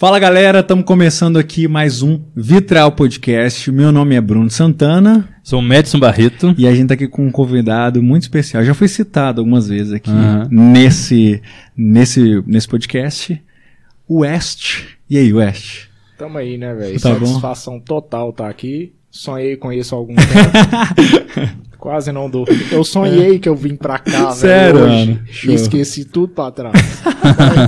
Fala galera, estamos começando aqui mais um Vitral Podcast. Meu nome é Bruno Santana. Sou o Madison Barreto. E a gente está aqui com um convidado muito especial. Já foi citado algumas vezes aqui uhum. nesse, nesse, nesse podcast. West. E aí, West? Tamo aí, né, velho? Tá Satisfação bom? total tá aqui. Sonhei com isso há algum tempo. Quase não dou. Eu sonhei que eu vim pra cá, Sério, velho, hoje. Esqueci tudo pra trás.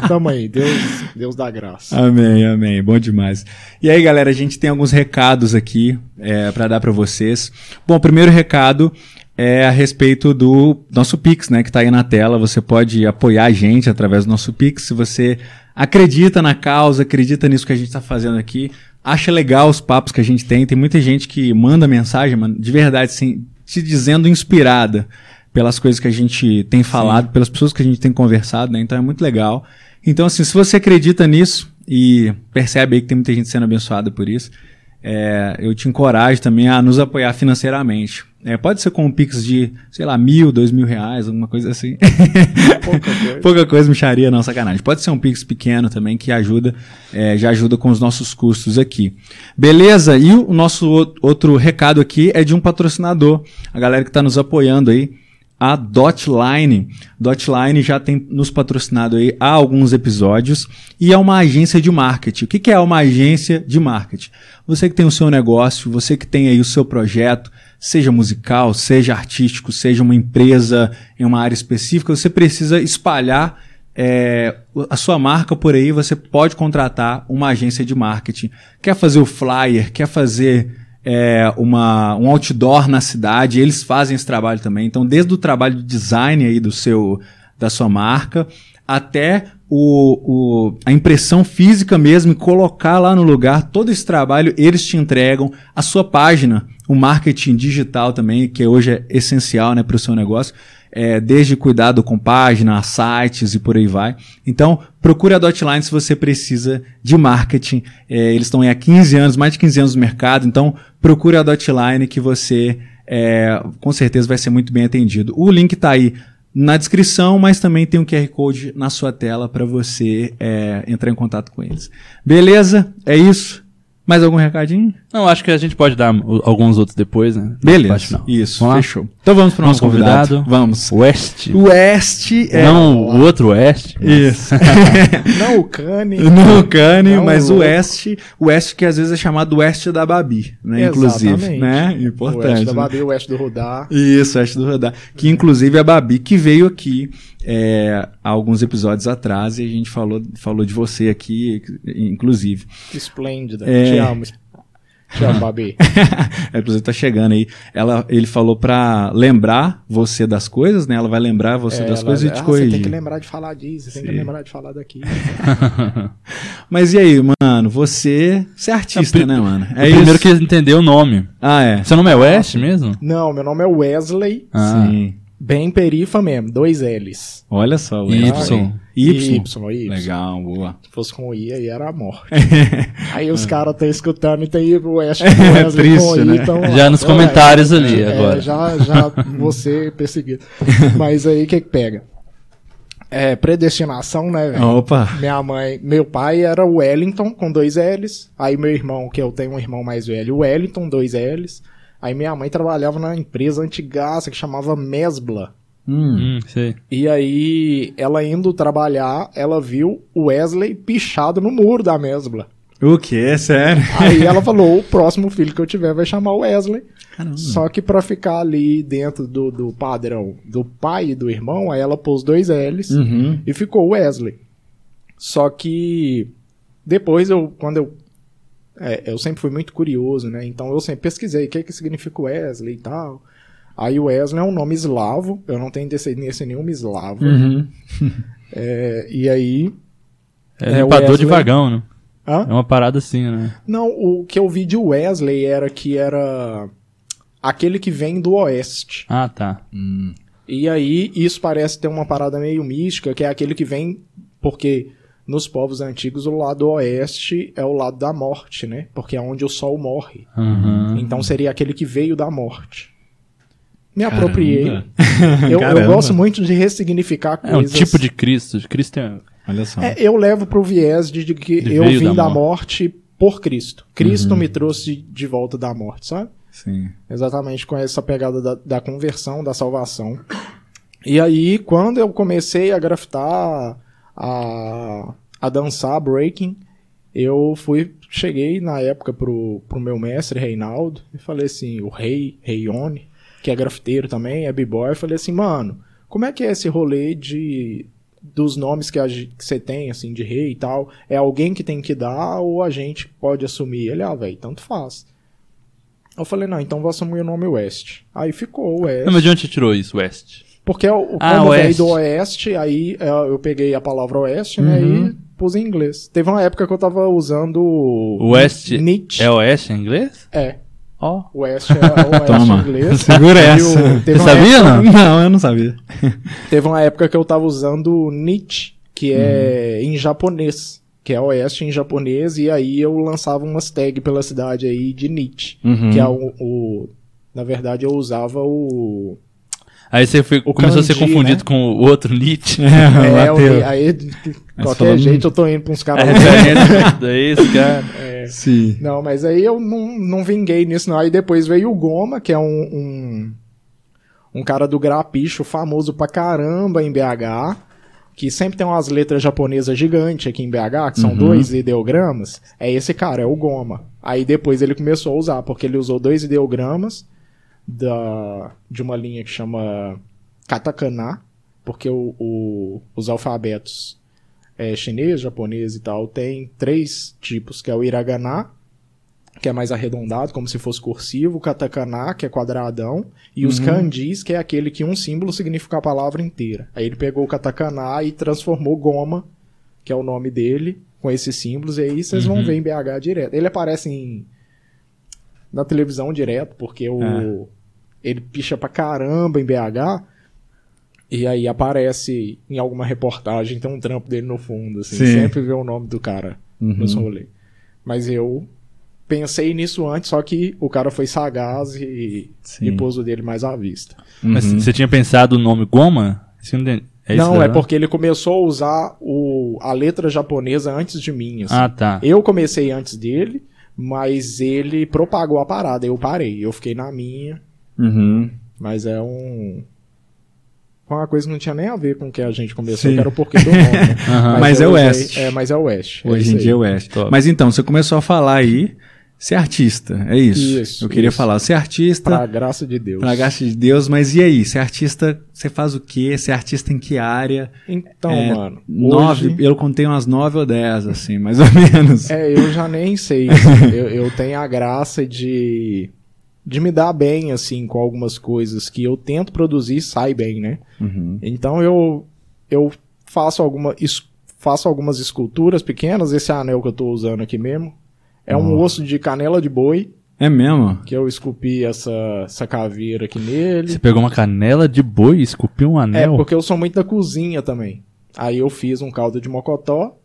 Tamo aí, Deus, Deus dá graça. Amém, amém. Bom demais. E aí, galera, a gente tem alguns recados aqui é, para dar para vocês. Bom, o primeiro recado é a respeito do nosso Pix, né, que tá aí na tela. Você pode apoiar a gente através do nosso Pix. Se você acredita na causa, acredita nisso que a gente está fazendo aqui, acha legal os papos que a gente tem. Tem muita gente que manda mensagem, mano, de verdade, assim, te dizendo inspirada pelas coisas que a gente tem falado, Sim. pelas pessoas que a gente tem conversado, né? Então é muito legal. Então, assim, se você acredita nisso e percebe aí que tem muita gente sendo abençoada por isso, é, eu te encorajo também a nos apoiar financeiramente. É, pode ser com um Pix de, sei lá, mil, dois mil reais, alguma coisa assim. Pouca coisa. Pouca coisa, micharia, não, sacanagem. Pode ser um Pix pequeno também que ajuda, é, já ajuda com os nossos custos aqui. Beleza? E o nosso outro recado aqui é de um patrocinador, a galera que está nos apoiando aí, a Dotline. Dotline já tem nos patrocinado aí há alguns episódios e é uma agência de marketing. O que é uma agência de marketing? Você que tem o seu negócio, você que tem aí o seu projeto, seja musical, seja artístico, seja uma empresa em uma área específica, você precisa espalhar é, a sua marca por aí, você pode contratar uma agência de marketing. Quer fazer o flyer, quer fazer é, uma, um outdoor na cidade, eles fazem esse trabalho também. Então, desde o trabalho de design aí do seu, da sua marca, até o, o, a impressão física mesmo colocar lá no lugar todo esse trabalho, eles te entregam a sua página, o marketing digital também, que hoje é essencial né, para o seu negócio, é, desde cuidado com página, sites e por aí vai. Então, procure a Dotline se você precisa de marketing. É, eles estão há 15 anos, mais de 15 anos no mercado, então procure a Dotline que você é, com certeza vai ser muito bem atendido. O link está aí na descrição, mas também tem um QR Code na sua tela para você é, entrar em contato com eles. Beleza? É isso. Mais algum recadinho? Não, acho que a gente pode dar alguns outros depois, né? Beleza. Isso, fechou. Então vamos para o nosso convidado. convidado. Vamos. West. West é. Não, o outro West. Isso. não o Cane. Não o Cane, mas o West. O West que às vezes é chamado West da Babi, né? Inclusive. Né? Importante. O West da Babi, o West do Rodar. Isso, o West do Rodar. Que inclusive é a Babi que veio aqui é, há alguns episódios atrás e a gente falou, falou de você aqui, inclusive. Esplêndida. É... Te amo. Amo, Babi. é, inclusive tá chegando aí. Ela, ele falou pra lembrar você das coisas, né? Ela vai lembrar você é, das coisas e te ah, corrigir. Você tem que lembrar de falar disso, você tem que lembrar de falar daquilo. Mas e aí, mano? Você, você é artista, é, né, mano? É primeiro que entender o nome. Ah, é. Seu nome é West mesmo? Não, meu nome é Wesley. Ah. Sim. Bem perifa mesmo, dois L's. Olha só, o Y. Y. Y. Y. Legal, boa. Se fosse com I, aí era a morte. aí os caras estão escutando e tem o West com é triste, com I, né? então, Já nos comentários é, ali é, agora. Já, já você perseguido. Mas aí o que que pega? É, predestinação, né, velho? Opa! Minha mãe, meu pai era Wellington, com dois L's. Aí meu irmão, que eu tenho um irmão mais velho, Wellington, dois L's. Aí minha mãe trabalhava na empresa antigaça que chamava Mesbla. Hum, hum, sei. E aí, ela indo trabalhar, ela viu o Wesley pichado no muro da Mesbla. O que? Sério? Aí ela falou: o próximo filho que eu tiver vai chamar o Wesley. Caramba. Só que para ficar ali dentro do, do padrão do pai e do irmão, aí ela pôs dois L's uhum. e ficou Wesley. Só que depois eu, quando eu é, eu sempre fui muito curioso, né? Então eu sempre pesquisei o que, que significa Wesley e tal. Aí o Wesley é um nome eslavo, eu não tenho descendência nenhuma eslavo. Uhum. é, e aí. É, é limpador Wesley... de vagão, né? Hã? É uma parada assim, né? Não, o que eu vi de Wesley era que era aquele que vem do oeste. Ah, tá. Hum. E aí, isso parece ter uma parada meio mística, que é aquele que vem porque nos povos antigos, o lado oeste é o lado da morte, né? Porque é onde o sol morre. Uhum. Então seria aquele que veio da morte. Me apropriei. eu, eu, gosto muito de ressignificar coisas. É um tipo de Cristo. Cristo é Olha só. É, eu levo pro viés de, de que De eu vim da da morte. morte. por Cristo. Cristo Uhum. me trouxe de volta da morte, sabe? Sim. Exatamente com essa pegada da, da conversão, da salvação. E aí, quando eu comecei a grafitar, a, a dançar breaking, eu fui, cheguei na época pro, pro meu mestre, Reinaldo, e falei assim, o Rei, Reione, que é grafiteiro também, é b-boy, falei assim, mano, como é que é esse rolê de dos nomes que a que você tem, assim, de rei e tal, é alguém que tem que dar ou a gente pode assumir? Ele, ah, velho, tanto faz. Eu falei, não, então vou assumir o nome West. Aí ficou o West. Não, mas de onde você tirou isso, West? Porque o, o- Ah, como Oeste. do Oeste, aí é, eu peguei a palavra Oeste, né, Uhum. e pus em inglês. Teve uma época que eu tava usando West Nietzsche. É Oeste em inglês? É, Ó. Oeste é o Oeste Toma. em inglês. Segura essa. Você sabia, época, não? Não, eu não sabia. teve uma época que eu tava usando Nietzsche, que é Uhum. em japonês. Que é Oeste em japonês, e aí eu lançava umas tags pela cidade aí de Nietzsche. Uhum. Que é o, o- Na verdade, eu usava o. Aí você foi- O começou a ser kanji, confundido né? com o outro Nietzsche. É, É, aí, de qualquer falando- jeito, eu tô indo pra uns caras. daí, esse cara. Sim. Não, mas aí eu não, não vinguei nisso, não. Aí depois veio o Goma, que é um, um, um cara do grapicho famoso pra caramba em BH, que sempre tem umas letras japonesas gigantes aqui em BH, que são Uhum. dois ideogramas. É esse cara, é o Goma. Aí depois ele começou a usar, porque ele usou dois ideogramas da, de uma linha que chama katakana, porque o, o- os alfabetos é, chinês, japonês e tal, tem três tipos, que é o hiragana, que é mais arredondado, como se fosse cursivo, o katakana, que é quadradão, e os Uhum. kanjis, que é aquele que um símbolo significa a palavra inteira. Aí ele pegou o katakana e transformou Goma, que é o nome dele, com esses símbolos, e aí vocês vão Uhum. ver em BH direto. Ele aparece em, na televisão direto, porque o, É. ele picha pra caramba em BH, e aí aparece em alguma reportagem, tem um trampo dele no fundo, assim, Sim. sempre vê o nome do cara nos Uhum. rolês. Mas eu pensei nisso antes, só que o cara foi sagaz e, Sim. e pôs o dele mais à vista. Mas Uhum. você tinha pensado o nome Goma? Não é isso não, é porque ele começou a usar o, a letra japonesa antes de mim. assim. Ah, tá. Eu comecei antes dele, mas ele propagou a parada. Eu parei, eu fiquei na minha, Uhum. mas é um. Uma coisa que não tinha nem a ver com o que a gente começou, Sim. que era o porquê do nome. né? Aham. Mas é eu o West. É, mas é o West. é Hoje isso em dia é o West. Mas então, você começou a falar aí ser artista, é isso. Isso, Eu queria isso. falar, ser artista, Pra graça de Deus. pra graça de Deus, mas e aí? Ser artista, você faz o quê? Ser artista em que área? Então, É, mano. Nove, hoje- eu contei umas nove ou dez, assim, mais ou menos. É, eu já nem sei. assim. eu, eu tenho a graça de, de me dar bem, assim, com algumas coisas que eu tento produzir e sai bem, né? Uhum. Então eu, eu faço, alguma, es- faço algumas esculturas pequenas. Esse anel que eu tô usando aqui mesmo é um osso de canela de boi, É mesmo? que eu esculpi essa, essa caveira aqui nele. Você pegou uma canela de boi e esculpiu um É, anel? porque eu sou muito da cozinha também. Aí eu fiz um caldo de mocotó.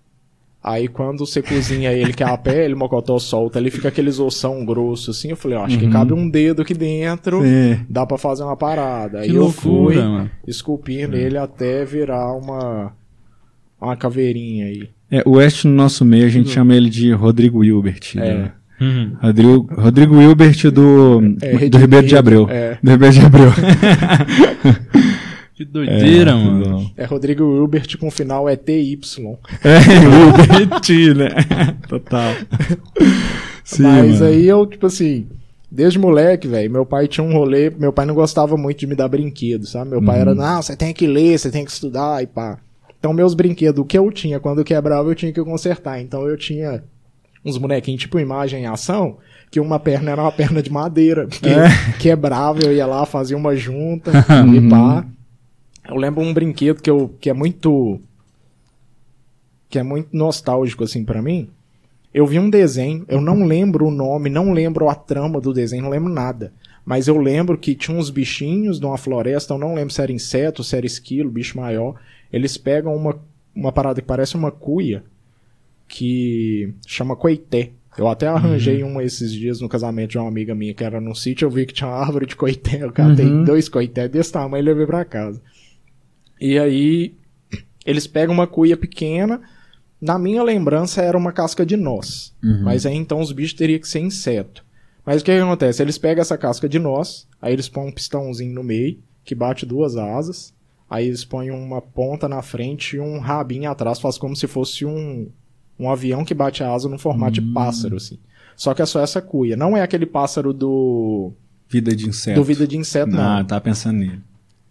Aí quando você cozinha ele que é a pele, o mocotó solta, ele fica aqueles ossão grosso assim. Eu falei, ó, acho que Uhum. cabe um dedo aqui dentro, Sim. dá pra fazer uma parada. Aí que eu loucura, fui mano. esculpindo ele até virar uma uma caveirinha aí. É, o West no nosso meio a gente chama ele de Rodrigo Wilbert. Uhum. É. né? Uhum. Rodrigo, Rodrigo Wilbert do, É, do Ribeiro de Abreu. é. Do Ribeiro de Abreu. Que doideira, mano. bom. É Rodrigo Wilbert com final é TY. É, Wilbert, né? Total. Sim, Mas mano. aí eu, tipo assim, desde moleque, velho, meu pai tinha um rolê, meu pai não gostava muito de me dar brinquedo, sabe? Meu pai Uhum. era, não, você tem que ler, você tem que estudar e pá. Então meus brinquedos, o que eu tinha, quando quebrava, eu tinha que consertar. Então eu tinha uns bonequinhos tipo imagem em ação, que uma perna era uma perna de madeira, porque É. quebrava, eu ia lá, fazia uma junta Uhum. e pá. Eu lembro um brinquedo que, eu, que é muito que é muito nostálgico assim pra mim. Eu vi um desenho, eu não lembro o nome, não lembro a trama do desenho, não lembro nada. Mas eu lembro que tinha uns bichinhos numa floresta, eu não lembro se era inseto, se era esquilo, bicho maior. Eles pegam uma, uma parada que parece uma cuia, que chama coité. Eu até arranjei uma esses dias no casamento de uma amiga minha que era num sítio, eu vi que tinha uma árvore de coité, eu catei Uhum. dois coité desse tamanho e levei pra casa. E aí Eles pegam uma cuia pequena, na minha lembrança era uma casca de noz. Uhum. Mas aí então os bichos teriam que ser inseto. Mas o que, que acontece? Eles pegam essa casca de noz, aí eles põem um pistãozinho no meio, que bate duas asas, aí eles põem uma ponta na frente e um rabinho atrás, faz como se fosse um, um avião que bate a asa no formato de pássaro, assim. Só que é só essa cuia. Não é aquele pássaro do. Vida de inseto. do vida de inseto, não. Ah, tá pensando nele.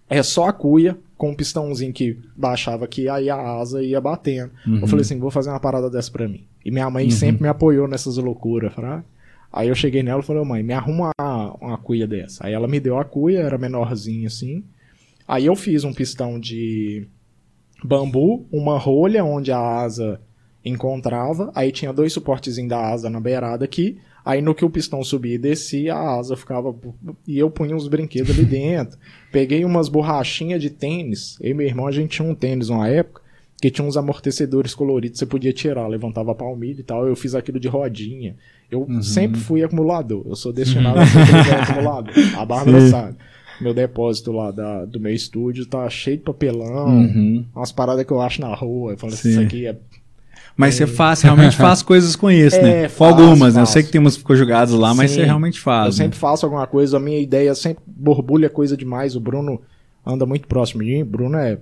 É só a cuia com um pistãozinho que baixava aqui, aí a asa ia batendo. Uhum. Eu falei assim, vou fazer uma parada dessa pra mim. E minha mãe sempre me apoiou nessas loucuras, fraga. Aí eu cheguei nela e falei, mãe, me arruma uma, uma cuia dessa. Aí ela me deu a cuia, era menorzinha assim. Aí eu fiz um pistão de bambu, uma rolha onde a asa encontrava, aí tinha dois suportezinhos da asa na beirada aqui, aí no que o pistão subia e descia, a asa ficava... E eu punha uns brinquedos ali dentro. Peguei umas borrachinhas de tênis, eu e meu irmão, a gente tinha um tênis uma época, que tinha uns amortecedores coloridos, você podia tirar, levantava a palmilha e tal, eu fiz aquilo de rodinha. Eu sempre fui acumulador, eu sou destinado a ser acumulador. A Bárbara sabe. Meu depósito lá da- do meu estúdio tá cheio de papelão, Uhum. umas paradas que eu acho na rua. Eu falo assim, Sim. isso aqui é. Mas você faz, realmente faz coisas com isso, É, né? Faço, algumas, né? Eu faço. sei que tem umas lá, mas Sim. você realmente eu faz. né? sempre faço alguma coisa, a minha ideia sempre borbulha coisa demais. O Bruno anda muito próximo de mim. O Bruno é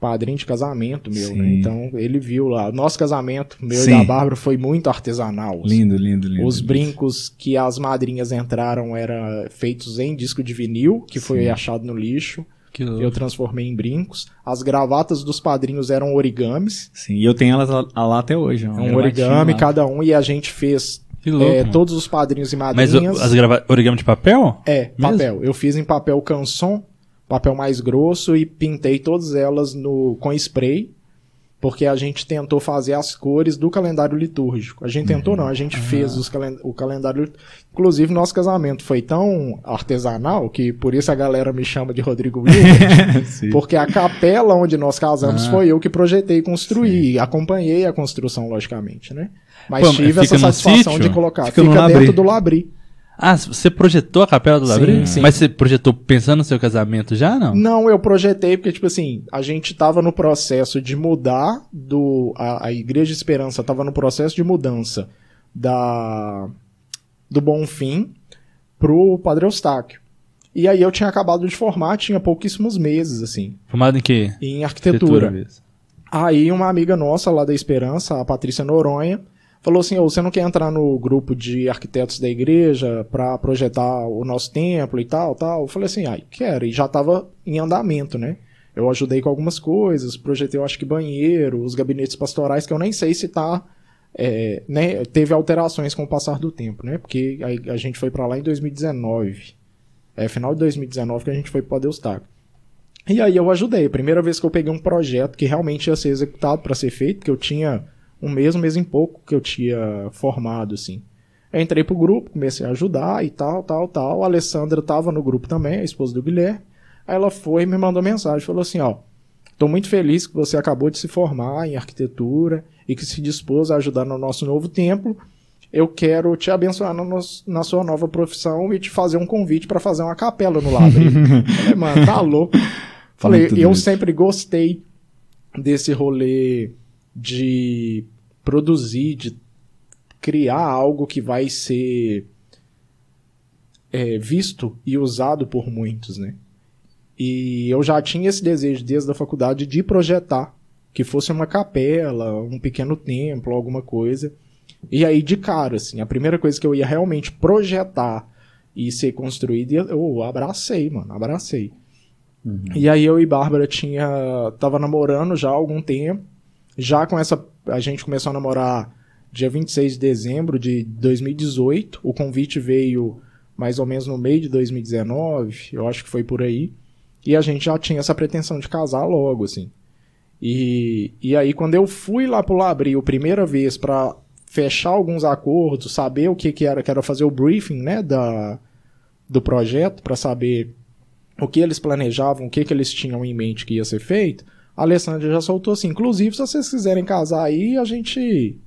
padrinho de casamento meu, Sim. né? Então ele viu lá. Nosso casamento, meu Sim. e da Bárbara, foi muito artesanal. assim. Lindo, lindo, lindo. Os brincos que as madrinhas entraram eram feitos em disco de vinil, que foi achado no lixo. Que Eu transformei em brincos. As gravatas dos padrinhos eram origamis. Sim, e eu tenho elas lá, lá até hoje. ó, É um origami lá. cada um e a gente fez Que louco, é, todos os padrinhos e Mas madrinhas. o- as grava... origami de papel? É, Mesmo? papel. Eu fiz em papel canson, papel mais grosso e pintei todas elas no com spray, porque a gente tentou fazer as cores do calendário litúrgico. A gente tentou não, a gente fez os calen- o calendário. Inclusive nosso casamento foi tão artesanal que por isso a galera me chama de Rodrigo Sim. porque a capela onde nós casamos Ah. foi eu que projetei e construí, e acompanhei a construção logicamente, né? Mas Pô, tive essa satisfação sítio? de colocar. Fica Fica, dentro Labri. do Labri. Ah, você projetou a capela do Sim, Labri? sim. Mas você projetou pensando no seu casamento já, não? Não, eu projetei porque, tipo assim, a gente tava no processo de mudar do. A, a Igreja de Esperança tava no processo de mudança da. do Bonfim pro Padre Eustáquio. E aí eu tinha acabado de formar, tinha pouquíssimos meses, assim, Formado em quê? em arquitetura. mesmo. Aí uma amiga nossa lá da Esperança, a Patrícia Noronha, falou assim: Ô, você não quer entrar no grupo de arquitetos da igreja pra projetar o nosso templo e tal, tal? Eu falei assim: ai, quero. E já tava em andamento, né? Eu ajudei com algumas coisas, projetei, eu acho que banheiro, os gabinetes pastorais, que eu nem sei se tá. é, né, teve alterações com o passar do tempo, né? Porque a, a gente foi pra lá em 2019. É final de 2019 que a gente foi pro Eustáquio. E aí eu ajudei. Primeira vez que eu peguei um projeto que realmente ia ser executado para ser feito, que eu tinha um mês, um mês em pouco que eu tinha formado, assim. Eu entrei pro grupo, comecei a ajudar e tal, tal, tal. A Alessandra tava no grupo também, a esposa do Guilherme. Aí ela foi e me mandou mensagem, falou assim, ó, tô muito feliz que você acabou de se formar em arquitetura e que se dispôs a ajudar no nosso novo templo. Eu quero te abençoar no na sua nova profissão e te fazer um convite para fazer uma capela no Labre. Falei, mano, tá louco. Falei, eu sempre gostei desse rolê de produzir, de criar algo que vai ser é, visto e usado por muitos, né? E eu já tinha esse desejo desde a faculdade de projetar que fosse uma capela, um pequeno templo, alguma coisa. E aí, de cara, assim, a primeira coisa que eu ia realmente projetar e ser construída, eu abracei, mano, abracei. E aí eu e Bárbara tinha tava namorando já há algum tempo. Já com essa a gente começou a namorar dia 26 de dezembro de 2018. O convite veio mais ou menos no meio de 2019, eu acho que foi por aí. E a gente já tinha essa pretensão de casar logo, assim. E, e aí quando eu fui lá pro Labrio primeira vez para fechar alguns acordos, saber o que que era, que era fazer o briefing, né, da do projeto para saber o que eles planejavam, o que, que eles tinham em mente que ia ser feito, a Alessandra já soltou assim, inclusive se vocês quiserem casar aí, a gente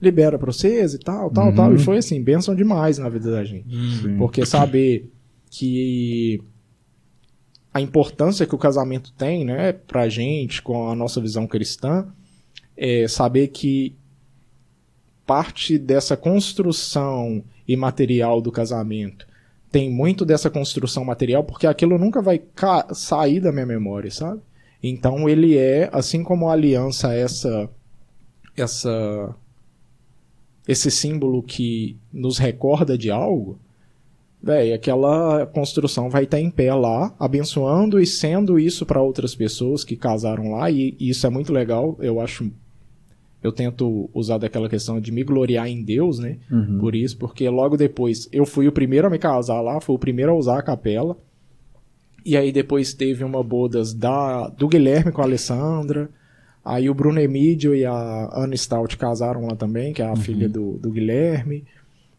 libera pra vocês e tal, tal, Uhum. tal. E foi assim, bênção demais na vida da gente. Sim. Porque saber que a importância que o casamento tem, né, pra gente, com a nossa visão cristã, é saber que parte dessa construção imaterial do casamento tem muito dessa construção material, porque aquilo nunca vai sair da minha memória, sabe? Então ele é, assim como a aliança, essa essa esse símbolo que nos recorda de algo, velho, aquela construção vai estar em pé lá, abençoando e sendo isso para outras pessoas que casaram lá, e, e isso é muito legal, eu acho eu tento usar daquela questão de me gloriar em Deus, né? Uhum. Por isso, porque logo depois eu fui o primeiro a me casar lá, fui o primeiro a usar a capela. E aí depois teve uma bodas da, do Guilherme com a Alessandra. Aí o Bruno Emídio e a Ana Stout casaram lá também, que é a uhum. filha do, do Guilherme.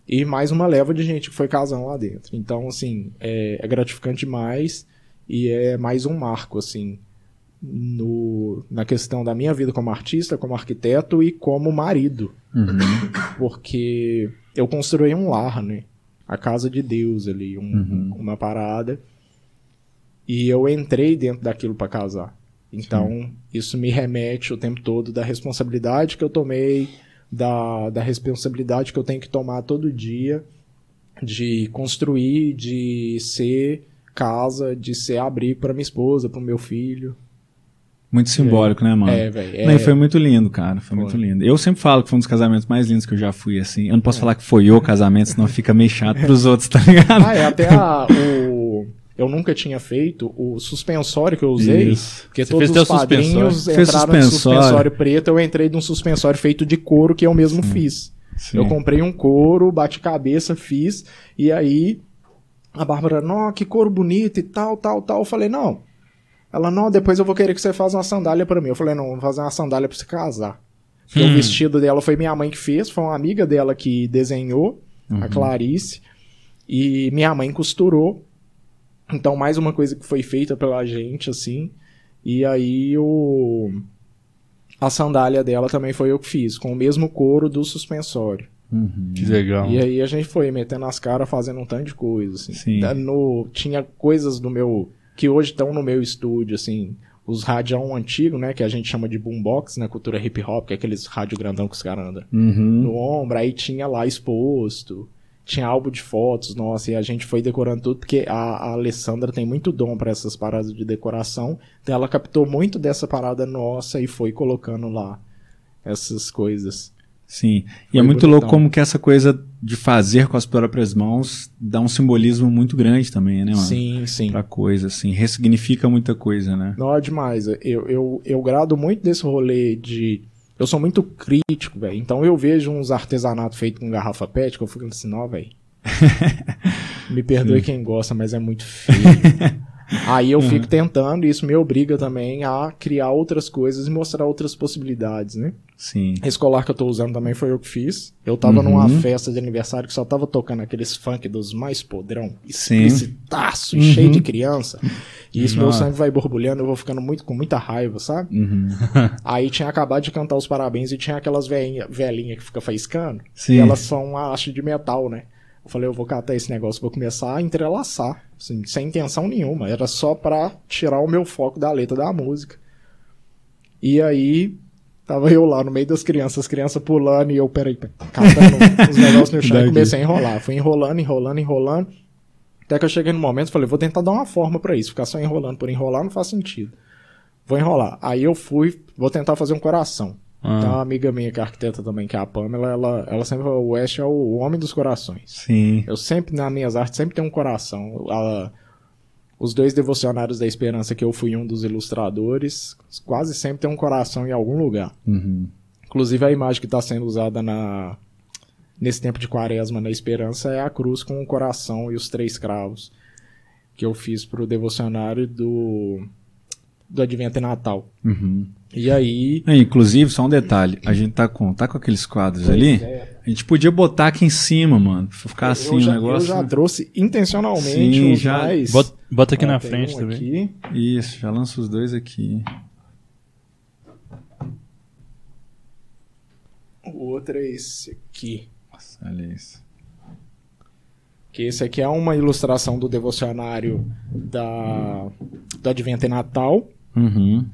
E mais uma leva de gente que foi casando lá dentro. Então, assim, é, é gratificante demais e é mais um marco, assim, no, na questão da minha vida como artista, como arquiteto e como marido. Uhum. Porque eu construí um lar, né? A casa de Deus ali, um, uhum. uma parada. E eu entrei dentro daquilo para casar. Então, Sim. isso me remete o tempo todo da responsabilidade que eu tomei, da, da responsabilidade que eu tenho que tomar todo dia de construir, de ser casa, de ser abrigo para minha esposa, para o meu filho. Muito simbólico, é. né, mano? É, velho. É... Foi muito lindo, cara. Foi, foi, muito lindo. Eu sempre falo que foi um dos casamentos mais lindos que eu já fui, assim. Eu não posso é. falar que foi o casamento, senão fica meio chato pros outros, tá ligado? Ah, é, até a, o... Eu nunca tinha feito o suspensório que eu usei, Isso. porque Você todos os padrinhos entraram no suspensório preto, eu entrei de um suspensório feito de couro que eu mesmo Sim. fiz. Sim. Eu comprei um couro, bate cabeça, fiz, e aí a Bárbara, não, que couro bonito e tal, tal, tal. Eu falei, não, ela, não, depois eu vou querer que você faça uma sandália para mim. Eu falei, não, vou fazer uma sandália pra você casar. Hum. O vestido dela foi minha mãe que fez, foi uma amiga dela que desenhou, uhum. a Clarice. E minha mãe costurou. Então, mais uma coisa que foi feita pela gente, assim. E aí o. A sandália dela também foi eu que fiz, com o mesmo couro do suspensório. Uhum. Que legal. E aí a gente foi metendo as caras, fazendo um tanto de coisa, assim. Sim. No, tinha coisas do meu que hoje estão no meu estúdio, assim, os radião antigo, né, que a gente chama de boombox na né, cultura hip hop, que é aqueles rádio grandão que os caras andam uhum. no ombro, aí tinha lá exposto, tinha álbum de fotos, nossa, e a gente foi decorando tudo, porque a, a Alessandra tem muito dom para essas paradas de decoração, então ela captou muito dessa parada nossa e foi colocando lá essas coisas. Sim. E Foi é muito bonitão. louco como que essa coisa de fazer com as próprias mãos dá um simbolismo muito grande também, né, mano? Sim, sim. Pra coisa, assim. Ressignifica muita coisa, né? Não, é demais. Eu, eu, eu grado muito desse rolê de. Eu sou muito crítico, velho. Então eu vejo uns artesanatos feitos com garrafa PET que eu fico assim, não, velho. Me perdoe sim. quem gosta, mas é muito feio. Aí eu uhum. fico tentando, e isso me obriga também a criar outras coisas e mostrar outras possibilidades, né? Sim. Esse colar que eu tô usando também foi eu que fiz. Eu tava uhum. numa festa de aniversário que só tava tocando aqueles funk dos mais podrão, explicitaço e uhum. cheio de criança. E isso meu sangue vai borbulhando, eu vou ficando muito com muita raiva, sabe? Uhum. Aí tinha acabado de cantar os parabéns e tinha aquelas velhinhas velhinha que fica faiscando. Sim. E elas são uma haste de metal, né? Eu falei, eu vou catar esse negócio, vou começar a entrelaçar, assim, sem intenção nenhuma. Era só pra tirar o meu foco da letra da música. E aí, tava eu lá no meio das crianças, as crianças pulando e eu, peraí, catando os negócios no chão e comecei a enrolar. Fui enrolando, enrolando, enrolando. Até que eu cheguei no momento e falei, vou tentar dar uma forma para isso. Ficar só enrolando por enrolar não faz sentido. Vou enrolar. Aí eu fui, vou tentar fazer um coração. Ah. Tem uma amiga minha que é arquiteta também, que é a Pamela, ela, ela sempre fala, o West é o homem dos corações. Sim. Eu sempre, nas minhas artes, sempre tem um coração. Ela, os dois devocionários da esperança, que eu fui um dos ilustradores, quase sempre tem um coração em algum lugar. Uhum. Inclusive a imagem que está sendo usada na nesse tempo de quaresma na esperança é a cruz com o coração e os três cravos que eu fiz pro devocionário do do Advento e Natal. Uhum. E aí. É, inclusive, só um detalhe: a gente tá com, tá com aqueles quadros pois ali. É. A gente podia botar aqui em cima, mano. Pra ficar assim o negócio. Eu já trouxe intencionalmente Sim, os já... mais. Bota, bota aqui na frente um também. Aqui. Isso, já lança os dois aqui. O outro é esse aqui. Nossa, olha isso. Que esse aqui é uma ilustração do devocionário da, do Advento e Natal. Uhum.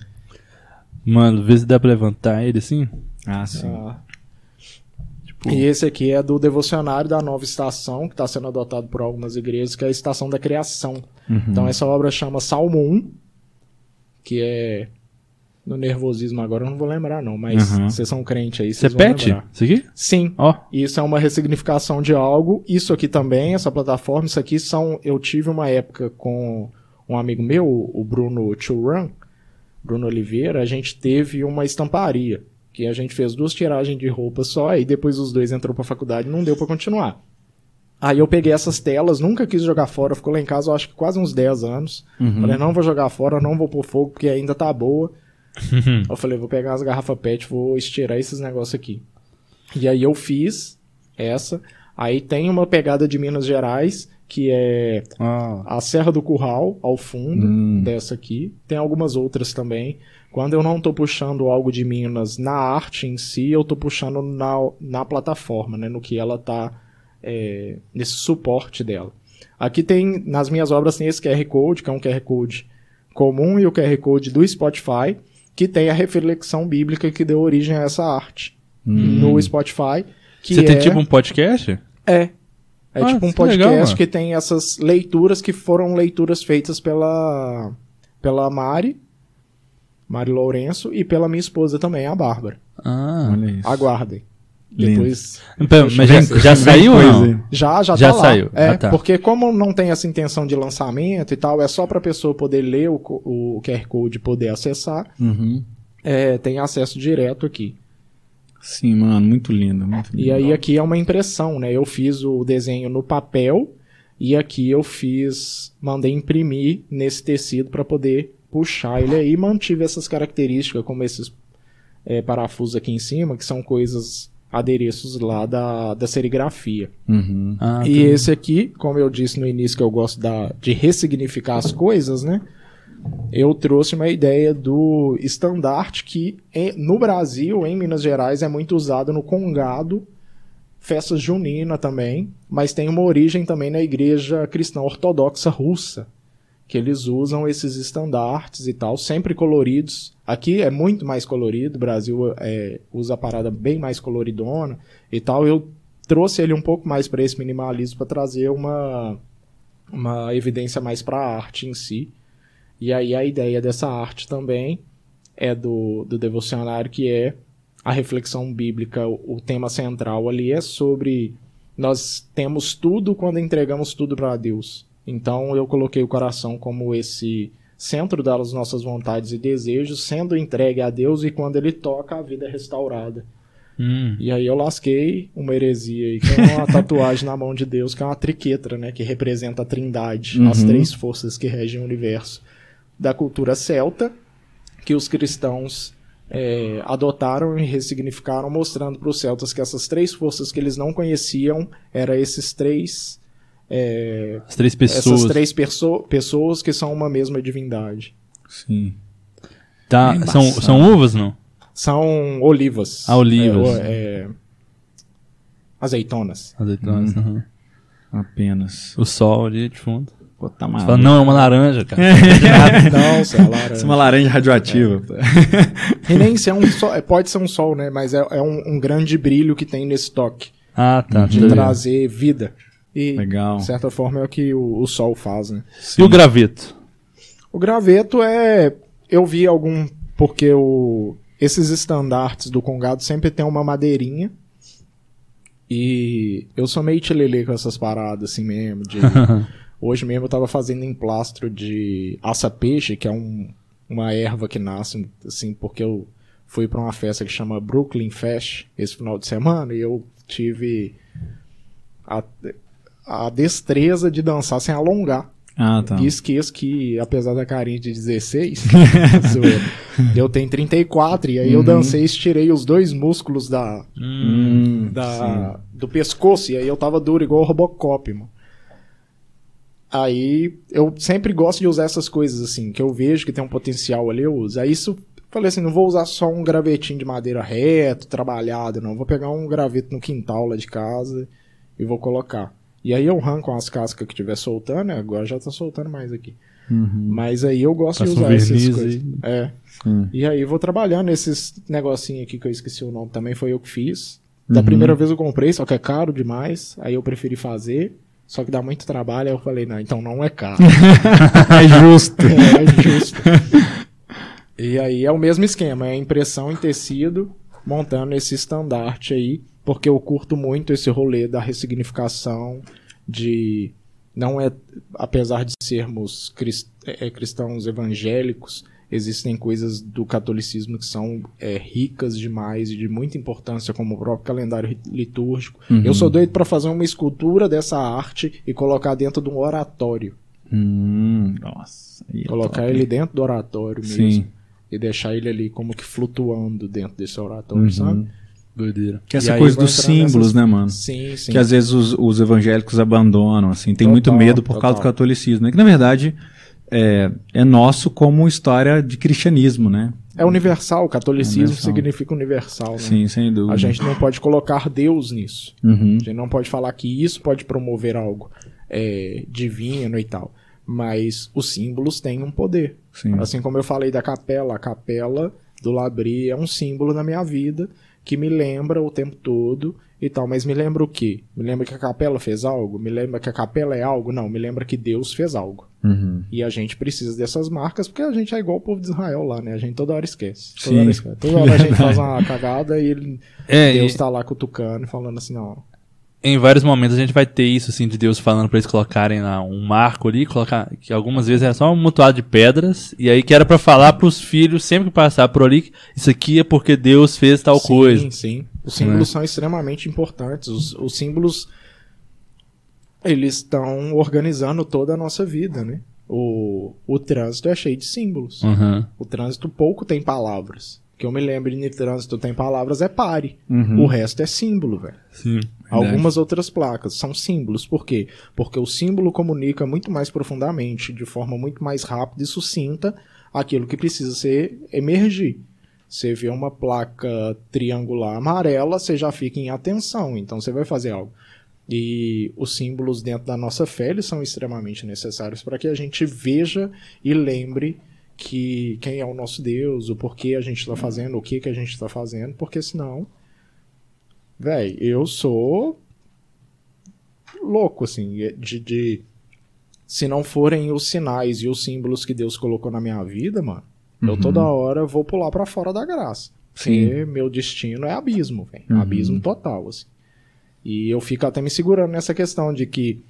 Mano, vê se dá pra levantar ele assim. Ah, sim. Ah. Tipo... E esse aqui é do devocionário da nova estação, que está sendo adotado por algumas igrejas, que é a estação da criação. Uhum. Então essa obra chama Salmo 1, que é no nervosismo agora eu não vou lembrar não, mas uhum. vocês são crente aí, Você pet? Isso aqui? Sim. Ó. Oh. Isso é uma ressignificação de algo. Isso aqui também, essa plataforma, isso aqui são eu tive uma época com um amigo meu, o Bruno Churan, Bruno Oliveira, a gente teve uma estamparia, que a gente fez duas tiragens de roupa só, e depois os dois entrou pra faculdade, não deu para continuar. Aí eu peguei essas telas, nunca quis jogar fora, ficou lá em casa, eu acho que quase uns 10 anos. Uhum. Falei, não vou jogar fora, não vou pôr fogo, porque ainda tá boa. Uhum. Eu falei, vou pegar as garrafas PET, vou estirar esses negócios aqui. E aí eu fiz essa. Aí tem uma pegada de Minas Gerais, que é ah. a Serra do Curral, ao fundo, hum. dessa aqui. Tem algumas outras também. Quando eu não tô puxando algo de Minas na arte em si, eu tô puxando na, na plataforma, né? No que ela tá. É, nesse suporte dela. Aqui tem, nas minhas obras, tem esse QR Code, que é um QR Code comum, e o QR Code do Spotify que tem a reflexão bíblica que deu origem a essa arte hum. no Spotify. Você é... tem tipo um podcast? É. É ah, tipo um podcast legal, que tem essas leituras que foram leituras feitas pela pela Mari, Mari Lourenço, e pela minha esposa também, a Bárbara. Ah, olha isso. Aguardem. Depois. Então, mas já, já saiu ou não? Já, já, já tá saiu. É, ah, tá. porque como não tem essa intenção de lançamento e tal, é só pra pessoa poder ler o, o QR Code e poder acessar. Uhum. É, tem acesso direto aqui. Sim, mano, muito lindo, muito lindo. E aí aqui é uma impressão, né? Eu fiz o desenho no papel e aqui eu fiz, mandei imprimir nesse tecido para poder puxar ele aí. Mantive essas características, como esses é, parafusos aqui em cima, que são coisas adereços lá da, da serigrafia. Uhum. Ah, e esse aqui, como eu disse no início que eu gosto da, de ressignificar as coisas, né? Eu trouxe uma ideia do estandarte que no Brasil, em Minas Gerais, é muito usado no Congado, festas junina também, mas tem uma origem também na igreja cristã ortodoxa russa, que eles usam esses estandartes e tal, sempre coloridos. Aqui é muito mais colorido, o Brasil é, usa a parada bem mais coloridona e tal. Eu trouxe ele um pouco mais para esse minimalismo para trazer uma, uma evidência mais para a arte em si. E aí a ideia dessa arte também é do, do devocionário, que é a reflexão bíblica, o, o tema central ali é sobre nós temos tudo quando entregamos tudo para Deus. Então eu coloquei o coração como esse centro das nossas vontades e desejos, sendo entregue a Deus e quando ele toca a vida é restaurada. Hum. E aí eu lasquei uma heresia aí, que é uma tatuagem na mão de Deus, que é uma triquetra, né? Que representa a trindade, uhum. as três forças que regem o universo. Da cultura celta, que os cristãos é, adotaram e ressignificaram, mostrando para os celtas que essas três forças que eles não conheciam eram esses três é, As três pessoas. Essas três perso pessoas que são uma mesma divindade. Sim. Tá, são, são uvas, não? São olivas. Ah, olivas. É, é, azeitonas. Azeitonas, uhum. Apenas. O sol ali de fundo. Pô, tá maluco. Fala, não, é uma laranja, cara. não, isso é laranja. Isso é uma laranja radioativa. É. E nem se é um sol, é, pode ser um sol, né? Mas é, é um, um, grande brilho que tem nesse toque. Ah, tá. De trazer vida. E, Legal. de certa forma, é o que o, o Sol faz, né? Sim. E o graveto? O graveto é... Eu vi algum... Porque o, esses estandartes do Congado sempre tem uma madeirinha. E eu sou meio tilelê com essas paradas, assim mesmo. De, hoje mesmo eu tava fazendo emplastro de aça-peixe, que é um, uma erva que nasce, assim, porque eu fui para uma festa que chama Brooklyn Fest esse final de semana e eu tive a, a destreza de dançar sem alongar. Ah, tá. E esqueço que, apesar da carinha de 16, eu tenho 34, e aí uhum. eu dancei e estirei os dois músculos da, hum, da do pescoço, e aí eu tava duro igual o Robocop, mano. Aí eu sempre gosto de usar essas coisas assim, que eu vejo que tem um potencial ali, eu uso. Aí isso, falei assim, não vou usar só um gravetinho de madeira reto, trabalhado, não. Vou pegar um graveto no quintal lá de casa e vou colocar. E aí eu arranco as cascas que tiver soltando, né? agora já tá soltando mais aqui. Uhum. Mas aí eu gosto Passa de um usar essas verniz coisas. aí. É. Hum. E aí eu vou trabalhando esses negocinhos aqui que eu esqueci o nome, também foi eu que fiz. Da Uhum. primeira vez eu comprei, só que é caro demais, aí eu preferi fazer, só que dá muito trabalho, aí eu falei, não, então não é caro. é justo. é, é justo. E aí é o mesmo esquema, é impressão em tecido, montando esse estandarte aí, porque eu curto muito esse rolê da ressignificação, de não é, apesar de sermos cris- é, cristãos evangélicos, existem coisas do catolicismo que são é, ricas demais e de muita importância, como o próprio calendário ri- litúrgico. Uhum. Eu sou doido para fazer uma escultura dessa arte e colocar dentro de um oratório. Hum, nossa. é Colocar top. ele dentro do oratório mesmo. Sim. E deixar ele ali como que flutuando dentro desse oratório, Uhum. sabe? Doideira. Que é E essa coisa dos símbolos, nessas- né, mano? Sim, sim. Que às vezes os, os evangélicos abandonam, assim, tem muito Total, medo por causa do total. catolicismo, né? Que na verdade é, é nosso como história de cristianismo, né? É universal, o catolicismo Universal. significa universal, né? Sim, sem dúvida. A gente não pode colocar Deus nisso. Uhum. A gente não pode falar que isso pode promover algo é, divino e tal. Mas os símbolos têm um poder. Sim. Assim como eu falei da capela, a capela do Labri é um símbolo na minha vida que me lembra o tempo todo e tal. Mas me lembra o quê? Me lembra que a capela fez algo? Me lembra que a capela é algo? Não, me lembra que Deus fez algo. Uhum. E a gente precisa dessas marcas porque a gente é igual o povo de Israel lá, né? A gente toda hora esquece. Toda Sim. hora, esquece. Toda hora a gente faz uma cagada e ele- É, Deus e tá lá cutucando e falando assim, não. em vários momentos a gente vai ter isso, assim, de Deus falando pra eles colocarem lá um marco ali, colocar, que algumas vezes era só um mutuado de pedras, e aí que era pra falar pros filhos, sempre que passar por ali, isso aqui é porque Deus fez tal sim, coisa. Sim, Os símbolos Né? são extremamente importantes. Os, os símbolos, eles estão organizando toda a nossa vida, né? O, o trânsito é cheio de símbolos. Uhum. O trânsito pouco tem palavras. O que eu me lembro de trânsito tem palavras é pare. Uhum. O resto é símbolo, velho. Sim. Algumas outras placas são símbolos. Por quê? Porque o símbolo comunica muito mais profundamente, de forma muito mais rápida e sucinta, aquilo que precisa ser emergir. Você vê uma placa triangular amarela, você já fica em atenção, então você vai fazer algo. E os símbolos dentro da nossa fé eles são extremamente necessários para que a gente veja e lembre que quem é o nosso Deus, o porquê a gente está fazendo, o que, que a gente está fazendo, porque senão Véi, eu sou louco, assim, de, de- Se não forem os sinais e os símbolos que Deus colocou na minha vida, mano, eu toda hora vou pular pra fora da graça. Porque meu destino é abismo, velho. Uhum. Abismo total, assim. E eu fico até me segurando nessa questão de que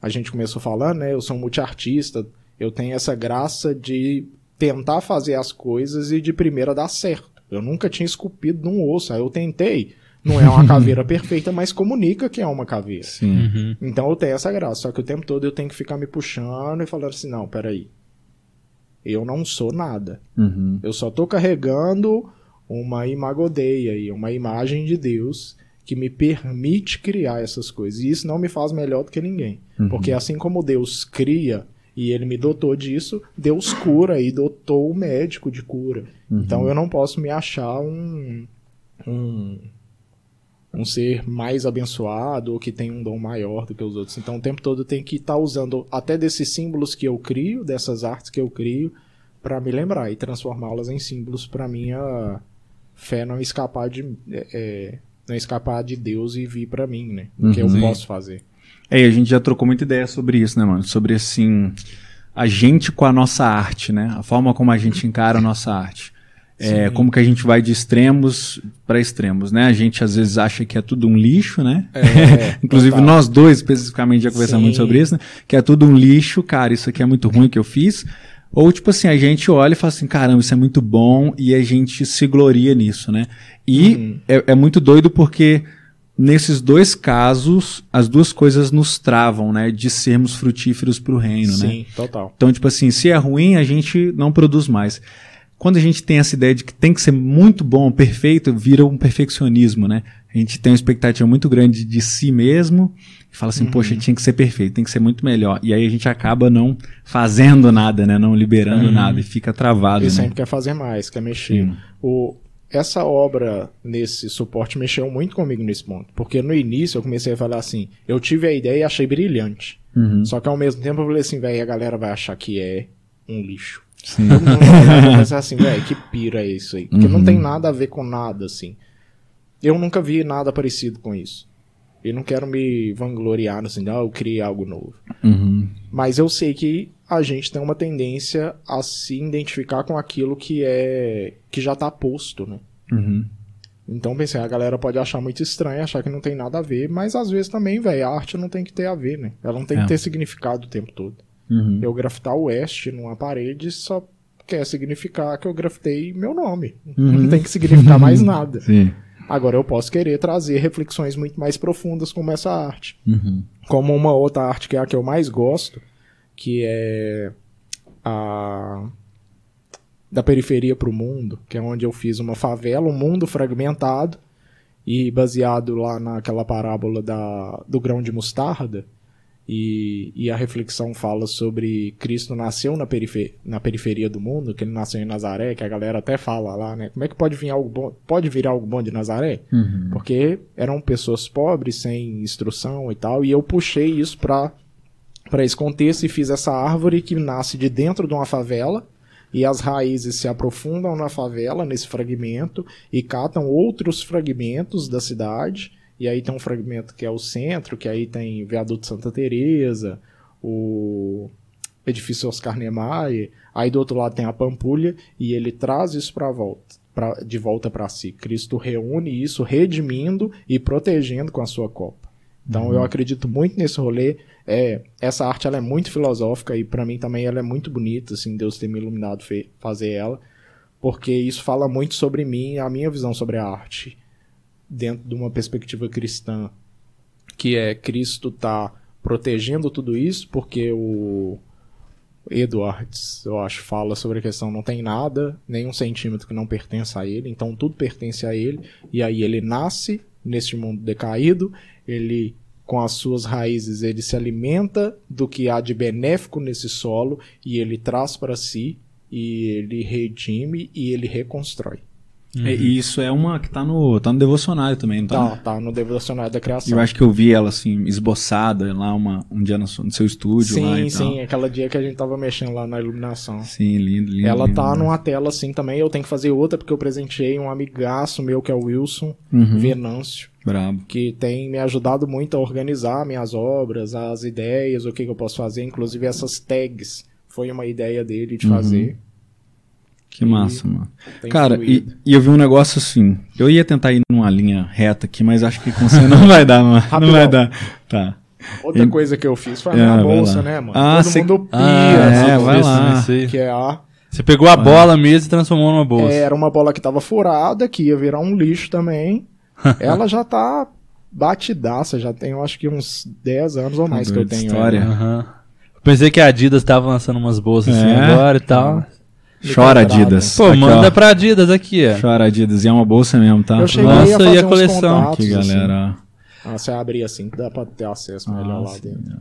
a gente começou falando, né? Eu sou um multiartista, eu tenho essa graça de tentar fazer as coisas e de primeira dar certo. Eu nunca tinha esculpido num osso, aí eu tentei. Não é uma caveira perfeita, mas comunica que é uma caveira. Sim. Uhum. Então eu tenho essa graça, só que o tempo todo eu tenho que ficar me puxando e falando assim, não, peraí. Eu não sou nada. Uhum. Eu só tô carregando uma imagodeia e uma imagem de Deus que me permite criar essas coisas. E isso não me faz melhor do que ninguém. Porque assim como Deus cria e ele me dotou disso, Deus cura e dotou o médico de cura. Então eu não posso me achar um, um um ser mais abençoado ou que tem um dom maior do que os outros. Então o tempo todo eu tenho que estar usando até desses símbolos que eu crio, dessas artes que eu crio, para me lembrar e transformá-las em símbolos para minha fé não escapar de é, é, não escapar de Deus e vir para mim, né? O que eu Sim. posso fazer. É, e a gente já trocou muita ideia sobre isso, né, mano? Sobre, assim, a gente com a nossa arte, né? A forma como a gente encara a nossa arte. É, Sim. como que a gente vai de extremos para extremos, né? A gente às vezes acha que é tudo um lixo, né? É, Inclusive total. nós dois especificamente já conversamos Sim. muito sobre isso, né? Que é tudo um lixo, cara, isso aqui é muito ruim que eu fiz. Ou tipo assim, a gente olha e fala assim, caramba, isso é muito bom e a gente se gloria nisso, né? E Uhum. é, é muito doido porque nesses dois casos as duas coisas nos travam, né? De sermos frutíferos pro reino, né? Sim, total. Então, tipo assim, se é ruim, a gente não produz mais. Quando a gente tem essa ideia de que tem que ser muito bom, perfeito, vira um perfeccionismo, né? A gente tem uma expectativa muito grande de si mesmo e fala assim, poxa, tinha que ser perfeito, tem que ser muito melhor. E aí a gente acaba não fazendo nada, né? Não liberando nada e fica travado, E né? sempre quer fazer mais, quer mexer. Sim. O, essa obra nesse suporte mexeu muito comigo nesse ponto. Porque no início eu comecei a falar assim, eu tive a ideia e achei brilhante. Uhum. Só que ao mesmo tempo eu falei assim, velho, a galera vai achar que é um lixo. Sim. Todo mundo vai pensar assim, velho, que pira é isso aí? Porque não Uhum. tem nada a ver com nada, assim. Eu nunca vi nada parecido com isso. Eu não quero me vangloriar, assim, ah, eu criei algo novo. Uhum. Mas eu sei que a gente tem uma tendência a se identificar com aquilo que é que já tá posto, né? Uhum. Então pensei, a galera pode achar muito estranho, achar que não tem nada a ver, mas às vezes também, velho, a arte não tem que ter a ver, né? Ela não tem É. que ter significado o tempo todo. Uhum. Eu grafitar oeste numa parede só quer significar que eu grafitei meu nome. Uhum. Não tem que significar mais nada. Sim. Agora eu posso querer trazer reflexões muito mais profundas como essa arte. Uhum. Como uma outra arte que é a que eu mais gosto, que é a da periferia para o mundo, que é onde eu fiz uma favela, um mundo fragmentado e baseado lá naquela parábola da, do grão de mostarda. E, e a reflexão fala sobre Cristo nasceu na, perife- na periferia do mundo, que ele nasceu em Nazaré, que a galera até fala lá, né? Como é que pode vir algo bom, pode vir algo bom de Nazaré? Uhum. Porque eram pessoas pobres, sem instrução e tal, e eu puxei isso pra, pra esse contexto e fiz essa árvore que nasce de dentro de uma favela, e as raízes se aprofundam na favela, nesse fragmento, e catam outros fragmentos da cidade, e aí tem um fragmento que é o centro, que aí tem Viaduto Santa Teresa, o edifício Oscar Niemeyer, aí do outro lado tem a Pampulha, e ele traz isso para volta, pra, de volta para si. Cristo reúne isso, redimindo e protegendo com a sua copa. Então eu acredito muito nesse rolê. É, essa arte ela é muito filosófica e para mim também ela é muito bonita, assim, Deus ter me iluminado fazer ela, porque isso fala muito sobre mim, a minha visão sobre a arte dentro de uma perspectiva cristã, que é Cristo tá protegendo tudo isso, porque o Edwards, eu acho, fala sobre a questão não tem nada, nem um centímetro que não pertença a ele, então tudo pertence a ele, e aí ele nasce neste mundo decaído, ele com as suas raízes ele se alimenta do que há de benéfico nesse solo e ele traz para si e ele redime e ele reconstrói. É, E isso é uma que tá no, tá no devocionário também, não tá? Tá, tá no devocionário da criação. Eu acho que eu vi ela assim, esboçada lá uma, um dia no, seu- no seu estúdio lá Sim, e sim, tal. aquela dia que a gente tava mexendo lá na iluminação. Sim, lindo, lindo. Ela lindo, tá lindo. numa tela assim também, eu tenho que fazer outra porque eu presenteei um amigaço meu que é o Wilson Uhum. Venâncio, Brabo. que tem me ajudado muito a organizar minhas obras, as ideias, o que, que eu posso fazer, inclusive essas tags. Foi uma ideia dele de Uhum. fazer. Que massa, mano. Tem Cara, e, e eu vi um negócio assim. Eu ia tentar ir numa linha reta aqui, mas acho que com você não vai dar, mano. Não vai dar. Tá. Outra e- coisa que eu fiz foi a É, minha vai bolsa, né, mano? Ah, Todo cê- mundo pira, é, sabe? vai isso, lá. isso aí. que é a Você pegou a bola mesmo e transformou numa bolsa. É, Era uma bola que tava furada, que ia virar um lixo também. Ela já tá batidaça, já tem eu acho que uns 10 anos ou mais que eu tenho. história. ela. Aham. Pensei que a Adidas tava lançando umas bolsas assim É? agora e tal. Chora. Adidas. Pô, Aqui, manda ó. pra Adidas aqui, ó. Chora, Adidas. E é uma bolsa mesmo, tá? Nossa, a fazer e a coleção? contatos, Aqui, assim. galera. Ah, você abrir assim, que dá pra ter acesso melhor Ah, lá sim, dentro.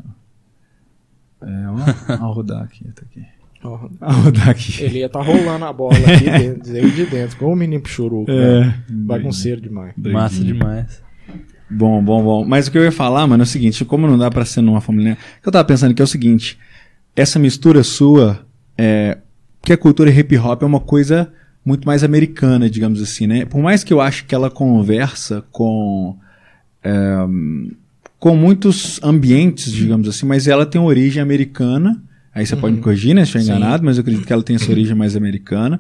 ó. É, ó. Ó, rodar aqui, tá aqui. Rodar aqui. Ele ia tá rolando a bola aqui dentro, desde de dentro, como o menino churuco. É. né? Bagunceiro demais. Massa Doidinho. demais. Bom, bom, bom. Mas o que eu ia falar, mano, é o seguinte: como não dá pra ser numa família. O que eu tava pensando que é o seguinte: essa mistura sua, é, que a cultura hip hop é uma coisa muito mais americana, digamos assim, né? Por mais que eu acho que ela conversa com. é, com muitos ambientes, digamos assim, mas ela tem origem americana. Aí você pode me corrigir, né? Se eu estiver Sim. enganado, mas eu acredito que ela tem essa origem mais americana.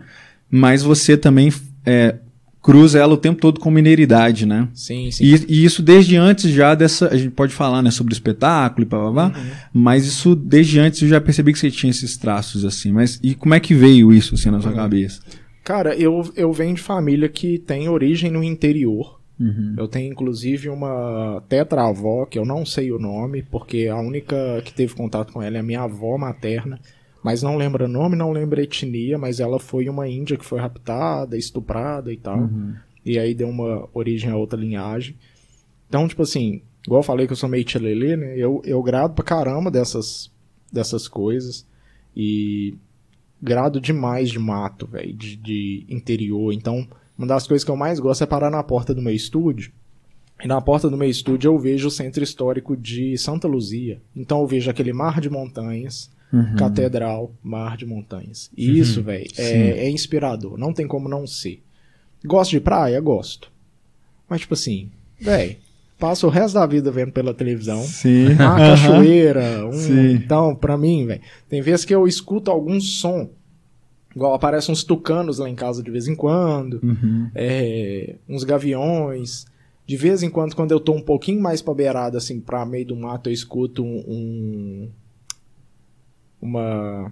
Mas você também é, cruza ela o tempo todo com mineiridade, né? Sim, sim. E, e isso desde antes já dessa. A gente pode falar né, sobre o espetáculo e blá, blá, blá, Uhum. mas isso desde antes eu já percebi que você tinha esses traços assim. Mas e como é que veio isso assim Uhum. na sua cabeça? Cara, eu, eu venho de família que tem origem no interior. Uhum. Eu tenho inclusive uma tetravó, que eu não sei o nome, porque a única que teve contato com ela é a minha avó materna, mas não lembra nome, não lembra etnia, mas ela foi uma índia que foi raptada, estuprada e tal. Uhum. E aí deu uma origem a outra linhagem. Então, tipo assim, igual eu falei que eu sou meio tchelelê, né? Eu, eu grado pra caramba dessas, dessas coisas. E grado demais de mato, velho, de, de interior. Então, Uma das coisas que eu mais gosto é parar na porta do meu estúdio. E na porta do meu estúdio eu vejo o centro histórico de Santa Luzia. Então eu vejo aquele mar de montanhas, Uhum. catedral, mar de montanhas. E isso, velho, é, é inspirador. Não tem como não ser. Gosto de praia? Gosto. Mas, tipo assim, velho, passo o resto da vida vendo pela televisão. Sim. Uma cachoeira, um, Sim. então, pra mim, velho, tem vezes que eu escuto algum som, igual aparecem uns tucanos lá em casa de vez em quando, Uhum. é, uns gaviões. De vez em quando, quando eu tô um pouquinho mais pra beirada, assim, pra meio do mato, eu escuto um. um- uma.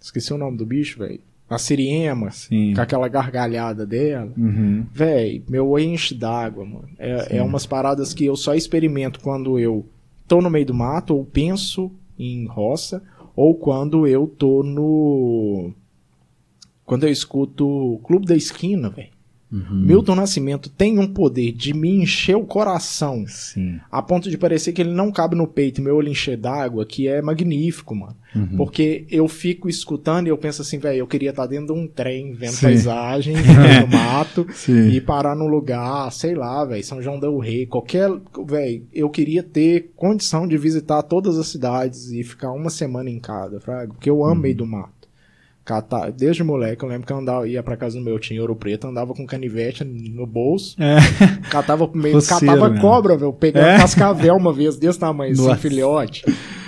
Esqueci o nome do bicho, velho. Uma siriema, Sim. com aquela gargalhada dela. Uhum. Véi, meu enche d'água, mano. É, é umas paradas que eu só experimento quando eu tô no meio do mato, ou penso em roça, ou quando eu tô no. Quando eu escuto o Clube da Esquina, velho. Uhum. Milton Nascimento tem um poder de me encher o coração Sim. a ponto de parecer que ele não cabe no peito e meu olho encher d'água, que é magnífico, mano. Uhum. Porque eu fico escutando e eu penso assim, velho, eu queria estar dentro de um trem, vendo Sim. paisagem, no mato, Sim. e parar num lugar, sei lá, velho, São João del Rei, qualquer, velho, eu queria ter condição de visitar todas as cidades e ficar uma semana em cada, fraga, porque eu amo meio do mato. Catar, desde moleque, eu lembro que eu andava, ia pra casa do meu tio em Ouro Preto, andava com canivete no bolso, É. catava pro meio, catava mesmo. cobra, velho, peguei É? um cascavel uma vez desse tamanho, assim, Nossa. filhote,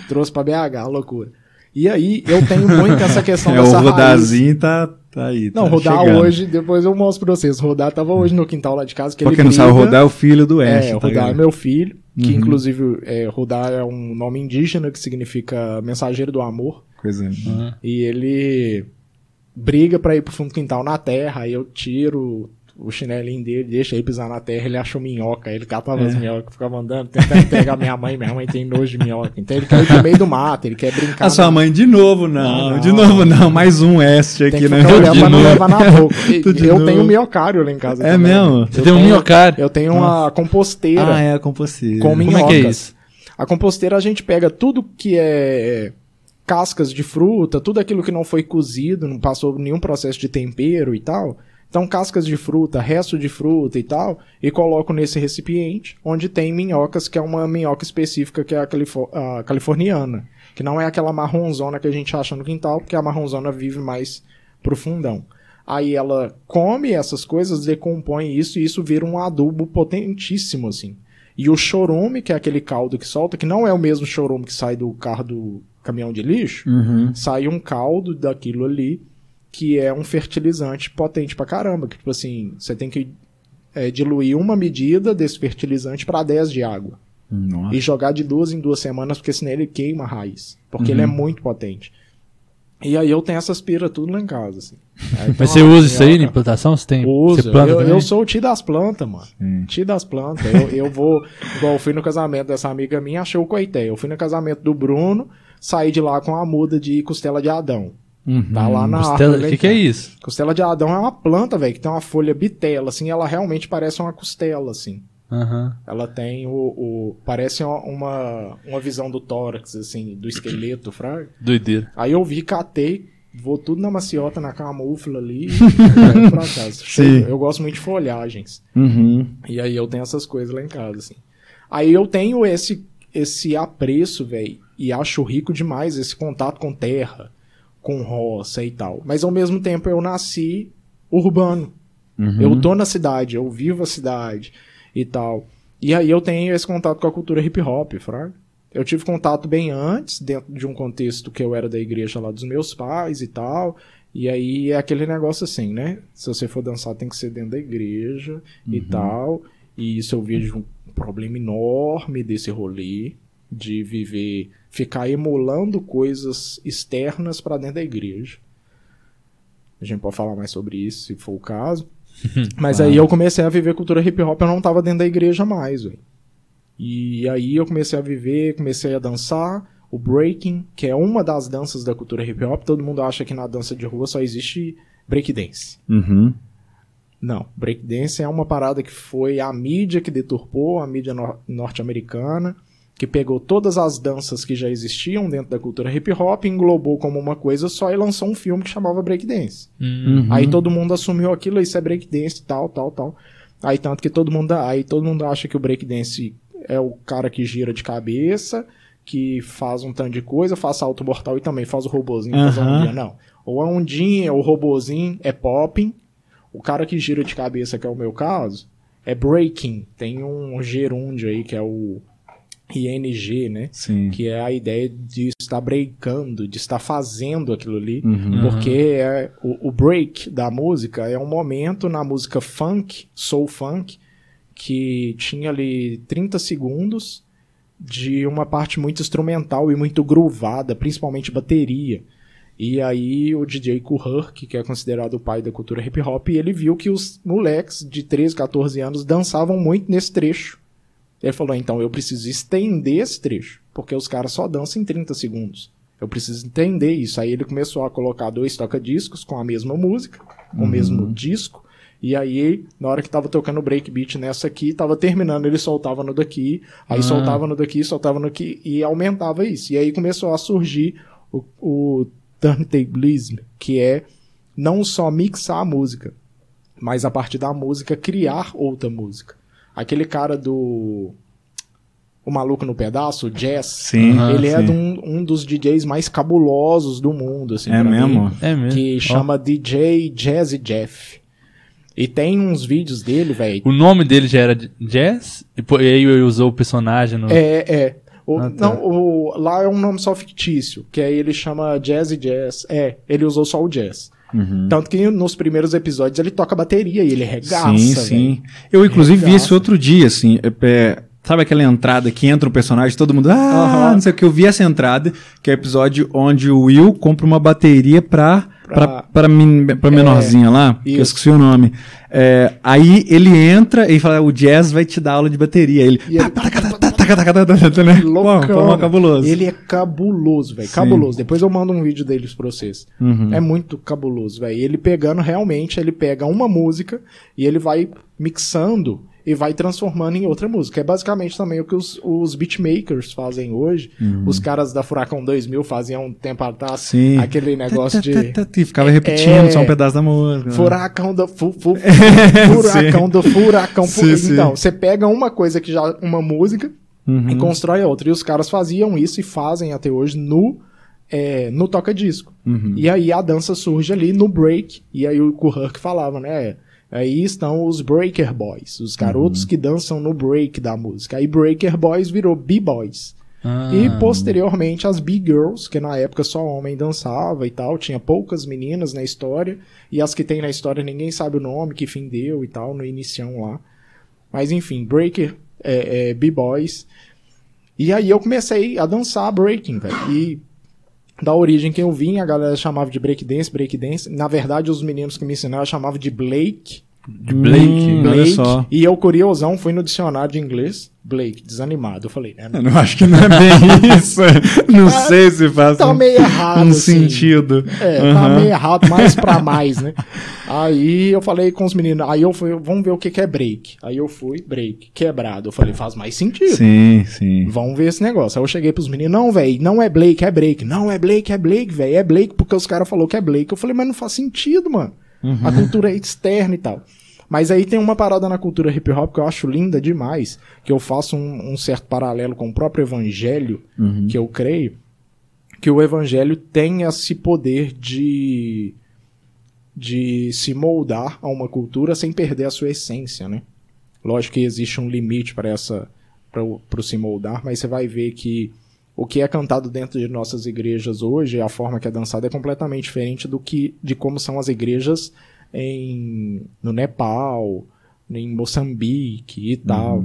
trouxe pra BH, loucura. E aí, eu tenho muito essa questão É, o dessa raiz. rodazinho tá, tá aí. Não, tá rodar chegando. hoje, depois eu mostro pra vocês. Rodar tava hoje no quintal lá de casa. Que Pra ele não sabe, briga. rodar é o filho do Ash. É, tá Rodar é meu filho, que Uhum. inclusive é, Rodar é um nome indígena que significa mensageiro do amor. Coisa. E ele briga pra ir pro fundo do quintal na terra, aí eu tiro o chinelinho dele, deixa ele pisar na terra, ele achou minhoca, aí ele catava É. as minhocas, ficava andando, tentando pegar minha mãe, minha mãe tem nojo de minhoca. Então ele quer ir pro meio do mato, ele quer brincar. A sua mãe, de novo, não. Não, de novo, não. Mais um Ash tem aqui, né? olhando De pra não novo. levar na boca. E- eu novo. tenho miocário lá em casa É também. mesmo? Eu Você tem um tenho- minhocário. Eu tenho uma composteira Ah, é a composteira. com Como é minhocas. que é isso? A composteira a gente pega tudo que é cascas de fruta, tudo aquilo que não foi cozido, não passou nenhum processo de tempero e tal. Então, cascas de fruta, resto de fruta e tal, e coloco nesse recipiente, onde tem minhocas, que é uma minhoca específica, que é a, califo- a californiana, que não é aquela marronzona que a gente acha no quintal, porque a marronzona vive mais profundão. Aí ela come essas coisas, decompõe isso, e isso vira um adubo potentíssimo, assim. E o chorume, que é aquele caldo que solta, que não é o mesmo chorume que sai do carro do caminhão de lixo, Uhum. sai um caldo daquilo ali que é um fertilizante potente pra caramba. Que, tipo assim, você tem que é, diluir uma medida desse fertilizante para 10 de água. Nossa. E jogar de duas em duas semanas, porque senão ele queima a raiz. Porque ele é muito potente. E aí eu tenho essas piras tudo lá em casa, assim. Aí Mas você usa isso aí na minhoca. implantação? Você tem. Uso. Você planta eu, eu sou o tio das plantas, mano. Tio das plantas. Eu, eu vou. Igual eu fui no casamento dessa amiga minha, achei o coité. Eu fui no casamento do Bruno, saí de lá com a muda de costela de Adão. Uhum. Tá lá na Costela, o que, que é isso? Costela de Adão é uma planta, velho, que tem uma folha bitela, assim, ela realmente parece uma costela, assim. Aham. Ela tem o. o- parece uma, uma, visão do tórax, assim, do esqueleto, fraga. Doideira. Aí eu vi, catei, vou tudo na maciota, na camufla ali, e pra casa. Cheio- Eu gosto muito de folhagens. Uhum. E aí eu tenho essas coisas lá em casa, assim. Aí eu tenho esse, esse apreço, velho, e acho rico demais esse contato com terra, com roça e tal. Mas ao mesmo tempo eu nasci urbano. Uhum. Eu tô na cidade, eu vivo a cidade e tal. E aí eu tenho esse contato com a cultura hip hop, fraga. Eu tive contato bem antes, dentro de um contexto que eu era da igreja lá dos meus pais e tal. E aí é aquele negócio assim, né? Se você for dançar, tem que ser dentro da igreja e tal. E isso eu vejo um problema enorme desse rolê de viver, ficar emulando coisas externas pra dentro da igreja. A gente pode falar mais sobre isso, se for o caso. Mas aí eu comecei a viver cultura hip hop, eu não tava dentro da igreja mais, velho. E aí eu comecei a viver, comecei a dançar o breaking, que é uma das danças da cultura hip hop. Todo mundo acha que na dança de rua só existe breakdance. Uhum. Não, breakdance é uma parada que foi a mídia que deturpou, a mídia nor- norte-americana, que pegou todas as danças que já existiam dentro da cultura hip hop, englobou como uma coisa só e lançou um filme que chamava Breakdance. Hum. Uhum. Aí todo mundo assumiu aquilo, isso é breakdance, tal, tal, tal. Aí tanto que todo mundo, aí todo mundo acha que o breakdance é o cara que gira de cabeça, que faz um tanto de coisa, faz salto mortal e também faz o robozinho fazer a Aham. ondinha. Não. Ou a ondinha, o robozinho é popping. O cara que gira de cabeça, que é o meu caso, é breaking. Tem um gerúndio aí que é o ING, né? Sim. Que é a ideia de estar breakando, de estar fazendo aquilo ali. Uhum. Porque é, o, o break da música é um momento na música funk, soul funk, que tinha ali 30 segundos de uma parte muito instrumental e muito groovada, principalmente bateria. E aí o DJ Kuhurk, que é considerado o pai da cultura hip hop, ele viu que os moleques de 13, 14 anos dançavam muito nesse trecho. Ele falou, então eu preciso estender esse trecho, porque os caras só dançam em 30 segundos. Eu preciso entender isso. Aí ele começou a colocar dois toca-discos com a mesma música, com o mesmo disco. E aí, na hora que tava tocando o breakbeat nessa aqui, tava terminando, ele soltava no daqui, aí Ah. soltava no daqui, soltava no aqui, e aumentava isso. E aí começou a surgir o, o turntablism, que é não só mixar a música, mas a partir da música criar outra música. Aquele cara do. O Maluco no Pedaço, o Jazz, Sim. Aham, ele é sim. de um, um dos DJs mais cabulosos do mundo, assim, É mesmo? mim, É mesmo. que chama DJ Jazzy Jeff. E tem uns vídeos dele, velho. O nome dele já era Jazz? E e aí ele usou o personagem no. É, é. O- Ah, tá. Não, o, lá é um nome só fictício, que aí ele chama Jazzy Jazz. É, ele usou só o jazz. Uhum. Tanto que nos primeiros episódios ele toca bateria e ele regaça. sim, sim. Eu, inclusive, vi Regaça. isso outro dia, assim. é, é, sabe aquela entrada que entra um personagem, todo mundo. Ah, Aham. não sei o que. Eu vi essa entrada, que é o episódio onde o Will compra uma bateria pra. Pra, Pra- pra, min- pra menorzinha lá, que eu isso. esqueci o nome. É, aí ele entra e fala: o Jazz vai te dar aula de bateria. Ele. E ele- tá, tá, tá, tá, tá, tá, tá, tá, tá, né? Loucão. pô, cabuloso. Ele é cabuloso, velho. Cabuloso. Depois eu mando um vídeo deles pra vocês. Uhum. É muito cabuloso, velho. Ele pegando realmente, ele pega uma música e ele vai mixando e vai transformando em outra música. É basicamente também o que os, os beatmakers fazem hoje. Os caras da Furacão 2000 faziam um tempo atrás Sim. aquele negócio de Tá, tá, tá, tá, e ficava repetindo É. só um pedaço da música. né? furacão do fu, fu, furacão do furacão. fu- Sim, sim. Então, você pega uma coisa que já uma música Uhum. e constrói outra. E os caras faziam isso e fazem até hoje no, é, no toca-disco. Uhum. E aí a dança surge ali no break. E aí o Kuhurk falava, né? Aí estão os Breaker Boys, os garotos Uhum. que dançam no break da música. Aí Breaker Boys virou B-Boys. Ah. E posteriormente as B-Girls, que na época só homem dançava e tal, tinha poucas meninas na história, e as que tem na história ninguém sabe o nome, que fim deu e tal, no inicião lá. Mas enfim, Breaker, é, é, B-Boys. E aí eu comecei a dançar breaking, velho. E da origem que eu vim, a galera chamava de breakdance, breakdance. Na verdade, os meninos que me ensinaram chamavam de Blake. De Blake. Hum, olha Blake. só. E eu, curiosão, fui no dicionário de inglês. Blake, desanimado. Eu falei, né? Eu não acho que não é bem isso. Não Ah, sei se faz Tá um, meio errado, um assim. sentido. É, tá Aham. meio errado, mais pra mais, né? Aí eu falei com os meninos, aí eu fui, vamos ver o que que é break. Aí eu fui, break, quebrado. Eu falei, faz mais sentido. Sim, sim. Vamos ver esse negócio. Aí eu cheguei pros meninos, não, velho, não é Blake, é Break. Não é Blake, é Blake, velho. É Blake porque os caras falaram que é Blake. Eu falei, mas não faz sentido, mano. A cultura é externa e tal. Mas aí tem uma parada na cultura hip hop que eu acho linda demais, que eu faço um, um certo paralelo com o próprio evangelho, que eu creio, que o evangelho tem esse poder de de se moldar a uma cultura sem perder a sua essência, né? Lógico que existe um limite para essa para se moldar, mas você vai ver que o que é cantado dentro de nossas igrejas hoje, a forma que é dançada é completamente diferente do que de como são as igrejas em no Nepal, em Moçambique e tal.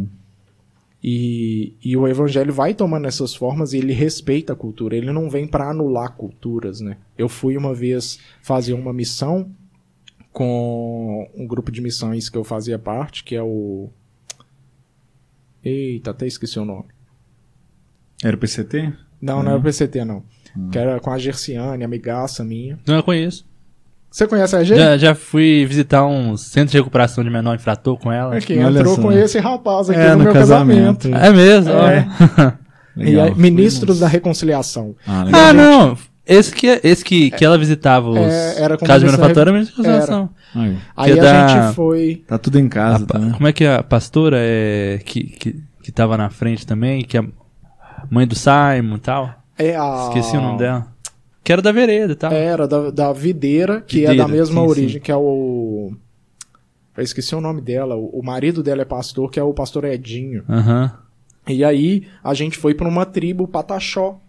E, e o evangelho vai tomando essas formas e ele respeita a cultura. Ele não vem para anular culturas, né? Eu fui uma vez fazer uma missão com um grupo de missões que eu fazia parte, que é o. Eita, até esqueci o nome. Era o PCT? Não, não era o PCT, não. Que era com a Gerciane, amigaça minha. Não, eu conheço. Você conhece a G? Já, já fui visitar um centro de recuperação de menor infrator com ela. Aqui, Olha entrou só. com esse rapaz aqui É, no, no meu casamento. casamento. É mesmo? É. E Legal. aí, ministros da reconciliação. Ah. Ah, não. Esse que, esse que, que ela visitava os É, era casos de manufatura, mas conservação. Aí, Aí é a da- gente foi. Tá tudo em casa, A tá, né? Como é que a pastora é que, que, que tava na frente também, que é a mãe do Simon e tal? É a... Esqueci o nome dela. Que era da vereda e tal. Era da, da Videira, que é Videira, da mesma sim, origem, que é o. Eu esqueci o nome dela. O, marido dela é pastor, que é o pastor Edinho. Aham. E aí a gente foi para uma tribo Pataxó,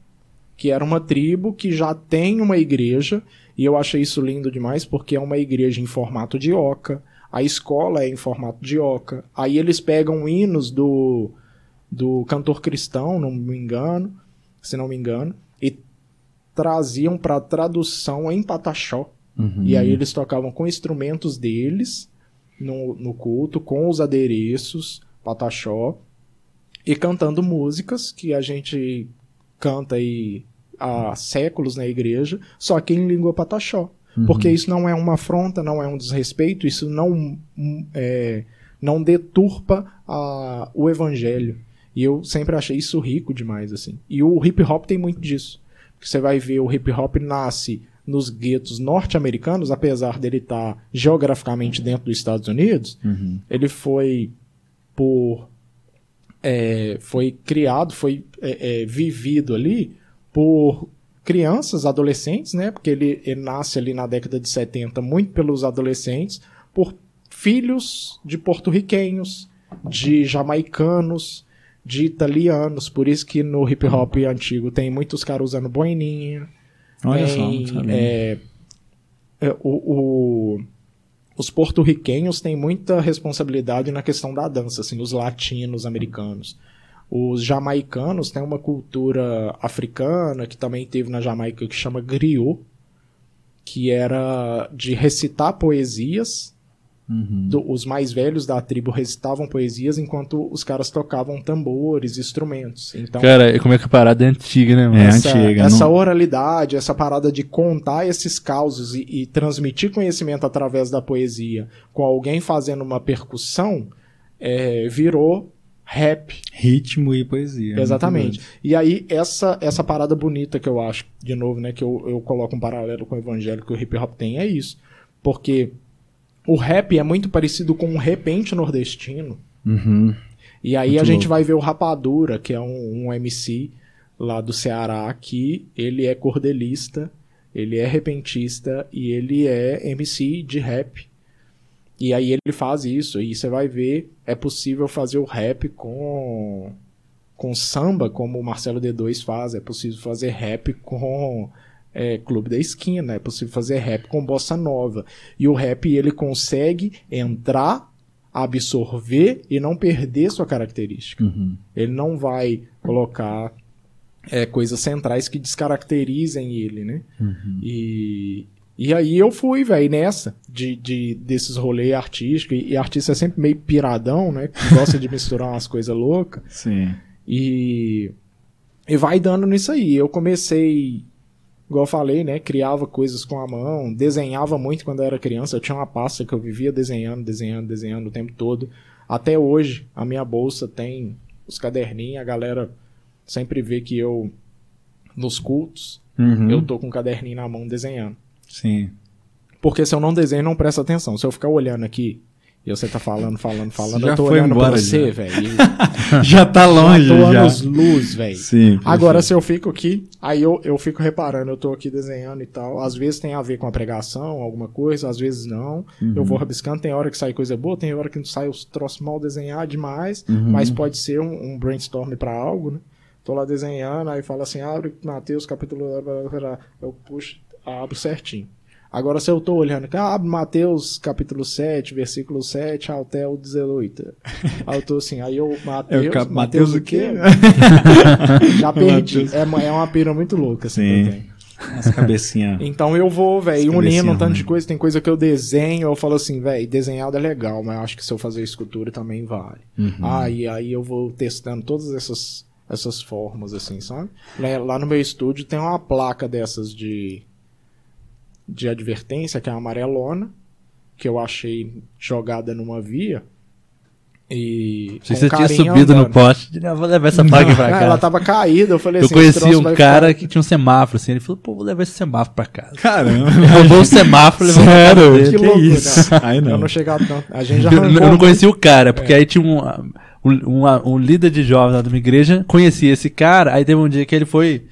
que era uma tribo que já tem uma igreja, e eu achei isso lindo demais porque é uma igreja em formato de oca, a escola é em formato de oca. Aí eles pegam hinos do, do cantor cristão, não me engano, se não me engano, e traziam para tradução em Pataxó. Uhum. E aí eles tocavam com instrumentos deles no, no culto, com os adereços, pataxó, e cantando músicas que a gente canta aí há séculos na igreja, só que em língua pataxó. Porque isso não é uma afronta, não é um desrespeito, isso não, hum, é, não deturpa a, o evangelho. E eu sempre achei isso rico demais, assim. E o hip hop tem muito disso. Porque você vai ver, o hip hop nasce nos guetos norte-americanos, apesar dele estar geograficamente dentro dos Estados Unidos, Uhum. ele foi por é, foi criado, foi é, é, vivido ali por crianças, adolescentes, né? Porque ele, ele nasce ali na década de 70 muito pelos adolescentes, por filhos de porto-riquenhos, de jamaicanos, de italianos. Por isso que no hip hop antigo tem muitos caras usando boininha, Olha só, tem, sabia. é, é, o, o- os porto-riquenhos têm muita responsabilidade na questão da dança, assim, os latinos americanos. Os jamaicanos têm uma cultura africana que também teve na Jamaica que chama griot, que era de recitar poesias. Uhum. Do- os mais velhos da tribo recitavam poesias enquanto os caras tocavam tambores, instrumentos. Então, Cara, como é que a parada é antiga, né, mano? É. essa, antiga, essa não- oralidade, essa parada de contar esses causos e, e transmitir conhecimento através da poesia com alguém fazendo uma percussão, é, virou rap. Ritmo e poesia. é Exatamente. E aí, essa, essa parada bonita que eu acho, de novo, né, que eu, eu coloco um paralelo com o evangelho que o hip hop tem, é isso. Porque o rap é muito parecido com o repente nordestino. Uhum. E aí Muito a gente louco. vai ver o Rapadura, que é um, um MC lá do Ceará, que ele é cordelista, ele é repentista e ele é MC de rap. E aí ele faz isso, e você vai ver, é possível fazer o rap com com samba, como o Marcelo D2 faz, é possível fazer rap com é, Clube da Esquina, é possível fazer rap com Bossa Nova. E o rap ele consegue entrar, absorver e não perder sua característica. Uhum. Ele não vai colocar é, coisas centrais que descaracterizem ele, né? E, e aí eu fui, velho, nessa, de, de, desses rolês artísticos. E, e artista é sempre meio piradão, né? Que gosta de misturar umas coisas loucas. Sim. E, e vai dando nisso aí. Eu comecei, igual eu falei, né? Criava coisas com a mão, desenhava muito quando eu era criança. Eu tinha uma pasta que eu vivia desenhando, desenhando, desenhando o tempo todo. Até hoje, a minha bolsa tem os caderninhos, a galera sempre vê que eu, nos cultos, Uhum. eu tô com um caderninho na mão desenhando. Sim. Porque se eu não desenho, não presta atenção. Se eu ficar olhando aqui e você tá falando, falando, falando, Já eu tô foi olhando embora, pra você, velho. já tá longe, tô já. anos luz, velho. Sim. Agora, perfeito. se eu fico aqui, aí eu, eu fico reparando, eu tô aqui desenhando e tal. Às vezes tem a ver com a pregação, alguma coisa, às vezes não. Uhum. Eu vou rabiscando, tem hora que sai coisa boa, tem hora que sai os troços mal desenhados demais, Uhum. mas pode ser um, um brainstorm pra algo, né? Tô lá desenhando, aí fala assim, abre Mateus capítulo... Eu puxo, abro certinho. Agora, se eu tô olhando aqui, ah, Mateus capítulo 7, versículo 7 até o 18. Aí eu tô assim, aí eu, É Mateus, o cap... Mateus Mateus o quê? Já perdi. É, uma- é uma pira muito louca, assim, Sim. eu cabecinha. Então eu vou, velho, unindo um tanto de coisa. Tem coisa que eu desenho, eu falo assim, velho, desenhado é legal, mas eu acho que se eu fazer escultura também vale. Uhum. Ah, e aí eu vou testando todas essas, essas formas, assim, sabe? Lá, lá no meu estúdio tem uma placa dessas de, de advertência, que é a amarelona, que eu achei jogada numa via. E. Se com você tinha subido no andando. poste, eu vou levar essa placa pra Ah, casa. ela tava caída, eu falei Eu assim. conheci esse troço um cara ficar- que tinha um semáforo, assim. Ele falou, pô, vou levar esse semáforo pra casa. Caramba. Roubou o semáforo e levou pra casa Sério? dele. Que, Que louco, isso? né? Aí Eu não. não chegava tanto. A gente já Eu, eu não conhecia o cara, É. porque aí tinha um, um, um, um líder de jovens lá de uma igreja, conhecia esse cara, aí teve um dia que ele foi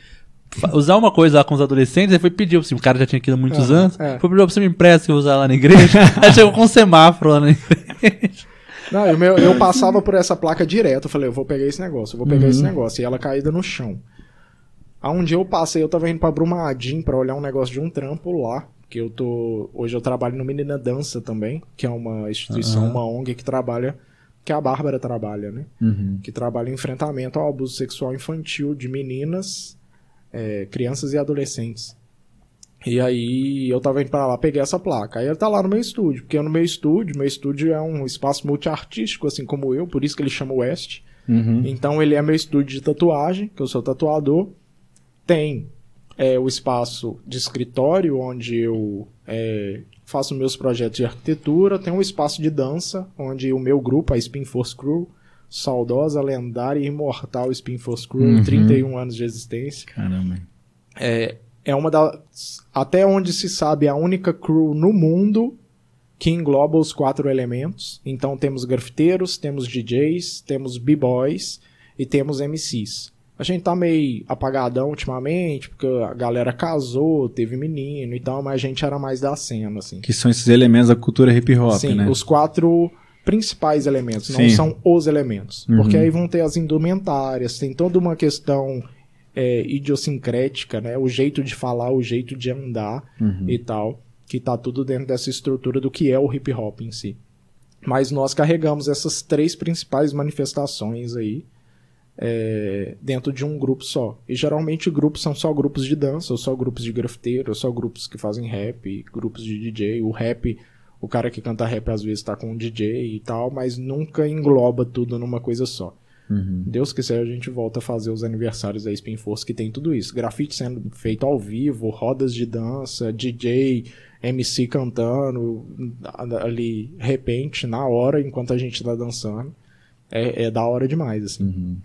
usar uma coisa lá com os adolescentes, aí foi pedir, assim, o cara já tinha aquilo há muitos Ah, anos, é. foi pedir, "Ó, você me empresta que eu vou usar lá na igreja, aí chegou com um semáforo lá na igreja. Não, eu, meu- eu passava por essa placa direto. Eu falei, eu vou pegar esse negócio, eu vou pegar Uhum. esse negócio. E ela caída no chão. Aí um dia eu passei, eu tava indo pra Brumadinho pra olhar um negócio de um trampo lá. Que eu tô. Hoje eu trabalho no Menina Dança também, que é uma instituição, Aham. uma ONG que trabalha. Que a Bárbara trabalha, né? Uhum. Que trabalha em enfrentamento ao abuso sexual infantil de meninas, é, crianças e adolescentes. E aí eu tava indo pra lá, peguei essa placa. Aí ele tá lá no meu estúdio, porque no meu estúdio, meu estúdio é um espaço multiartístico, assim como eu, por isso que ele chama West. Uhum. Então ele é meu estúdio de tatuagem, que eu sou tatuador. Tem é, o espaço de escritório, onde eu é, faço meus projetos de arquitetura. Tem um espaço de dança, onde o meu grupo, a Spin Force Crew, saudosa, lendária e imortal Spin Force Crew, Uhum. 31 anos de existência. Caramba. É, é uma das. Até onde se sabe, a única crew no mundo que engloba os quatro elementos. Então temos grafiteiros, temos DJs, temos b-boys e temos MCs. A gente tá meio apagadão ultimamente, porque a galera casou, teve menino e tal, mas a gente era mais da cena, assim. Que são esses elementos da cultura hip hop, Sim, né? os quatro principais elementos, não Sim. são os elementos. Uhum. Porque aí vão ter as indumentárias, tem toda uma questão é, idiosincrética, né? O jeito de falar, o jeito de andar Uhum. e tal, que tá tudo dentro dessa estrutura do que é o hip hop em si. Mas nós carregamos essas três principais manifestações aí é, dentro de um grupo só. E geralmente grupos são só grupos de dança, ou só grupos de grafiteiro, ou só grupos que fazem rap, grupos de DJ. O rap, o cara que canta rap às vezes tá com um DJ e tal, mas nunca engloba tudo numa coisa só. Uhum. Deus quiser, a gente volta a fazer os aniversários da Spin Force, que tem tudo isso. Grafite sendo feito ao vivo, rodas de dança, DJ, MC cantando, ali, repente, na hora, enquanto a gente tá dançando. É, é da hora demais, assim. Uhum.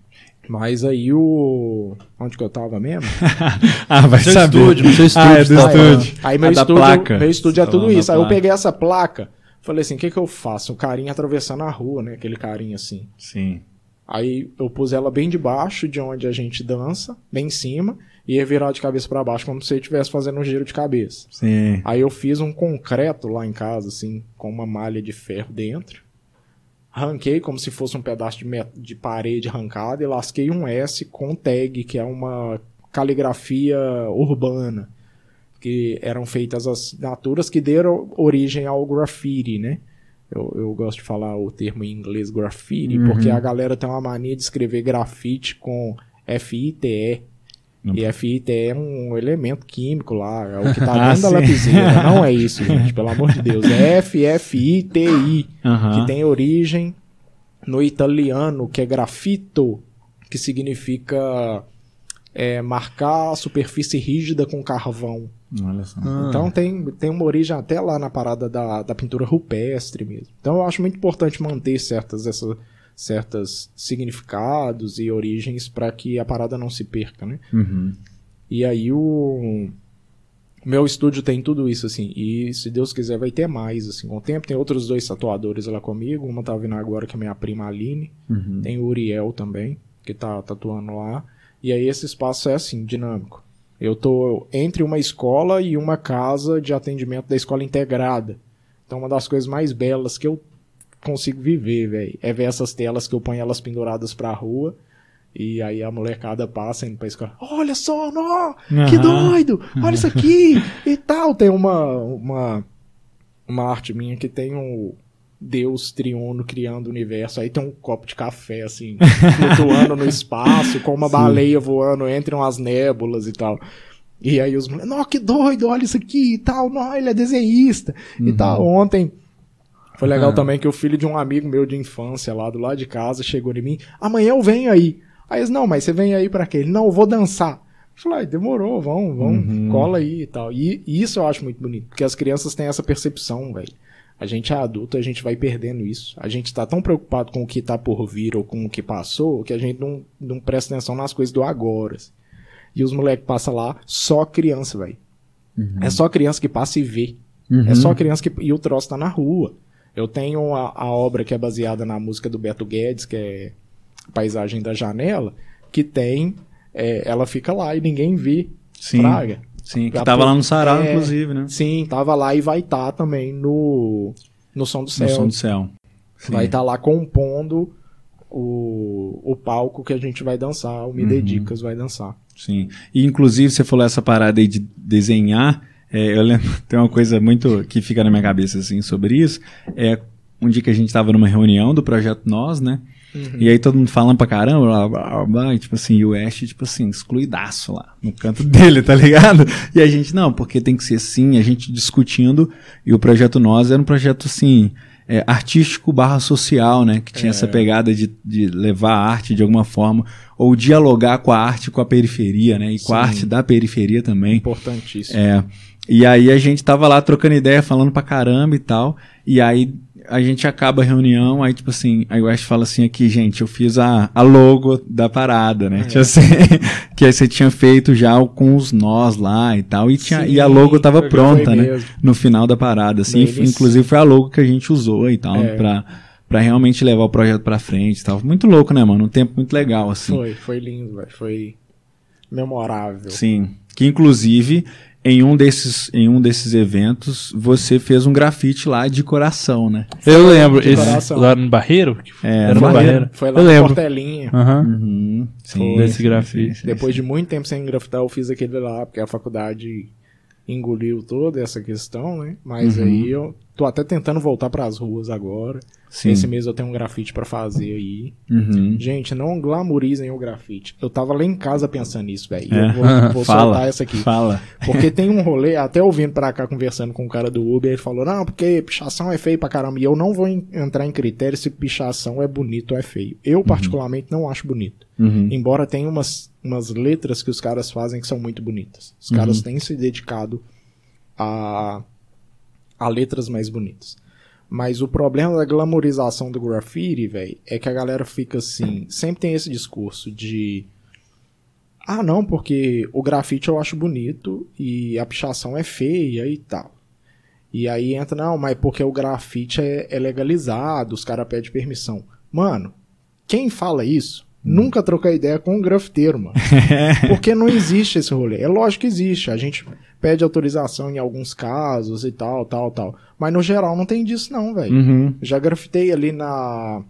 Mas aí o. Onde que eu tava mesmo? Ah, vai Seu saber. estúdio, seu Ah, é estúdio, do tá estúdio. Aí meu Ah, da estúdio, placa. meu estúdio é tudo isso. Aí eu peguei essa placa, falei assim, o que que eu faço? Um carinha atravessando a rua, né? Aquele carinha assim. Sim. Aí eu pus ela bem debaixo de onde a gente dança, bem em cima, e ia virar de cabeça pra baixo, como se você estivesse fazendo um giro de cabeça. Sim. Aí eu fiz um concreto lá em casa, assim, com uma malha de ferro dentro. Ranquei como se fosse um pedaço de, de parede arrancada e lasquei um S com tag, que é uma caligrafia urbana. Que eram feitas as assinaturas que deram origem ao graffiti, né? Eu, eu gosto de falar o termo em inglês graffiti, Uhum. porque a galera tem uma mania de escrever grafite com F-I-T-E. Não- E FIT é um elemento químico lá, é o que tá Ah, dentro da sim. lapiseira. Não é isso, gente, pelo amor de Deus. É F-F-I-T-I, que tem origem no italiano, que é grafito, que significa é, marcar a superfície rígida com carvão. Olha só. Ah. Então tem, tem uma origem até lá na parada da, da pintura rupestre mesmo. Então eu acho muito importante manter certas, essa, certas significados e origens para que a parada não se perca, né? Uhum. E aí o o meu estúdio tem tudo isso, assim. E se Deus quiser, vai ter mais, assim. Com o tempo, tem outros dois tatuadores lá comigo. Uma tá vindo agora, que é minha prima Aline. Uhum. Tem o Uriel também, que tá tatuando lá. E aí esse espaço é assim, dinâmico. Eu tô entre uma escola e uma casa de atendimento da escola integrada. Então uma das coisas mais belas que eu consigo viver, velho, é ver essas telas que eu ponho elas penduradas pra rua. E aí a molecada passa indo pra escola. Olha só, nó, que doido! Olha isso aqui! e tal. Tem uma, uma, uma arte minha que tem um Deus triuno criando o universo. Aí tem um copo de café, assim, flutuando no espaço, com uma Sim. baleia voando entre umas nébulas e tal. E aí os moleques, nó, que doido, olha isso aqui e tal. Nó, ele é desenhista e Uhum. tal. Ontem foi legal Ah. também que o filho de um amigo meu de infância lá do lado de casa chegou em mim. Amanhã eu venho aí. Aí eles, não, mas você vem aí pra quê? Ele, não, eu vou dançar. Eu falei, "Ai, demorou, vamos, vamos, Uhum. cola aí e tal. E, e isso eu acho muito bonito, porque as crianças têm essa percepção, velho. A gente é adulto, a gente vai perdendo isso. A gente tá tão preocupado com o que tá por vir ou com o que passou, que a gente não, não presta atenção nas coisas do agora. assim. E os moleques passam lá, só criança, velho. É só criança que passa e vê. Uhum. É só criança que. E o troço tá na rua. Eu tenho a, a obra que é baseada na música do Beto Guedes, que é Paisagem da Janela, que tem. é, ela fica lá e ninguém vê. Sim. Sim, que Já tava lá no Sarau, é, inclusive, né? Sim, tava lá e vai estar também no. No Som do No Céu. som do céu. Sim. Vai estar lá compondo o, o palco que a gente vai dançar. O Me Uhum. Dedicas vai dançar. Sim. E inclusive você falou essa parada aí de desenhar. É, eu lembro, tem uma coisa muito que fica na minha cabeça assim sobre isso. É um dia que a gente tava numa reunião do projeto Nós, né? E aí todo mundo falando pra caramba, blá, blá, blá, e tipo assim, e o Ash, tipo assim, excluidaço lá, no canto dele, tá ligado? E a gente, não, porque tem que ser assim, a gente discutindo, e o projeto Nós era um projeto assim, é, artístico barra social, né? Que tinha essa pegada de, de levar a arte de alguma forma, ou dialogar com a arte com a periferia, né? E com a Sim. arte da periferia também. Importantíssimo. É. E aí a gente tava lá trocando ideia, falando pra caramba e tal. E aí a gente acaba a reunião, aí tipo assim, aí o Ash fala assim aqui, gente, eu fiz a, a logo da parada, né? Tipo assim, que aí você tinha feito já com os nós lá e tal. E, tinha, e a Sim, logo tava pronta, né? mesmo. No final da parada, assim. Início. Inclusive foi a logo que a gente usou e tal, É. pra, pra realmente levar o projeto pra frente e tal. Muito louco, né, mano? Um tempo muito legal, assim. Foi, foi lindo, velho. Foi memorável. Sim. Que inclusive em um desses em um desses eventos você fez um grafite lá de coração, né? Eu lembro, de esse coração. lá no Barreiro? que É, era no Barreiro. Barreiro. Foi lá eu lembro. Portelinha. Aham. Uhum. Sim, Desse sim, grafite. sim, sim, Depois de muito tempo sem grafitar, eu fiz aquele lá, porque a faculdade engoliu toda essa questão, né? Mas Uhum. aí eu tô até tentando voltar pras ruas agora. Sim. Esse mês eu tenho um grafite pra fazer aí. Uhum. Gente, não glamourizem o grafite. Eu tava lá em casa pensando nisso, velho. É. Eu vou, vou Fala. soltar essa aqui. Fala. Porque tem um rolê, até eu vindo pra cá conversando com o cara do Uber, ele falou, não, porque pichação é feio pra caramba. E eu não vou en- entrar em critério se pichação é bonito ou é feio. Eu, particularmente, não acho bonito. Uhum. Embora tenha umas, umas letras que os caras fazem que são muito bonitas. Os caras têm se dedicado a, a letras mais bonitas. Mas o problema da glamorização do graffiti, velho, é que a galera fica assim. Sempre tem esse discurso de. Ah, não, porque o grafite eu acho bonito e a pichação é feia e tal. E aí entra, não, mas porque o grafite é, é legalizado, os caras pedem permissão. Mano, quem fala isso nunca troca ideia com um grafiteiro, mano. Porque não existe esse rolê. É lógico que existe. A gente pede autorização em alguns casos e tal, tal, tal. Mas no geral não tem disso, não, velho. Uhum. Já grafitei ali na.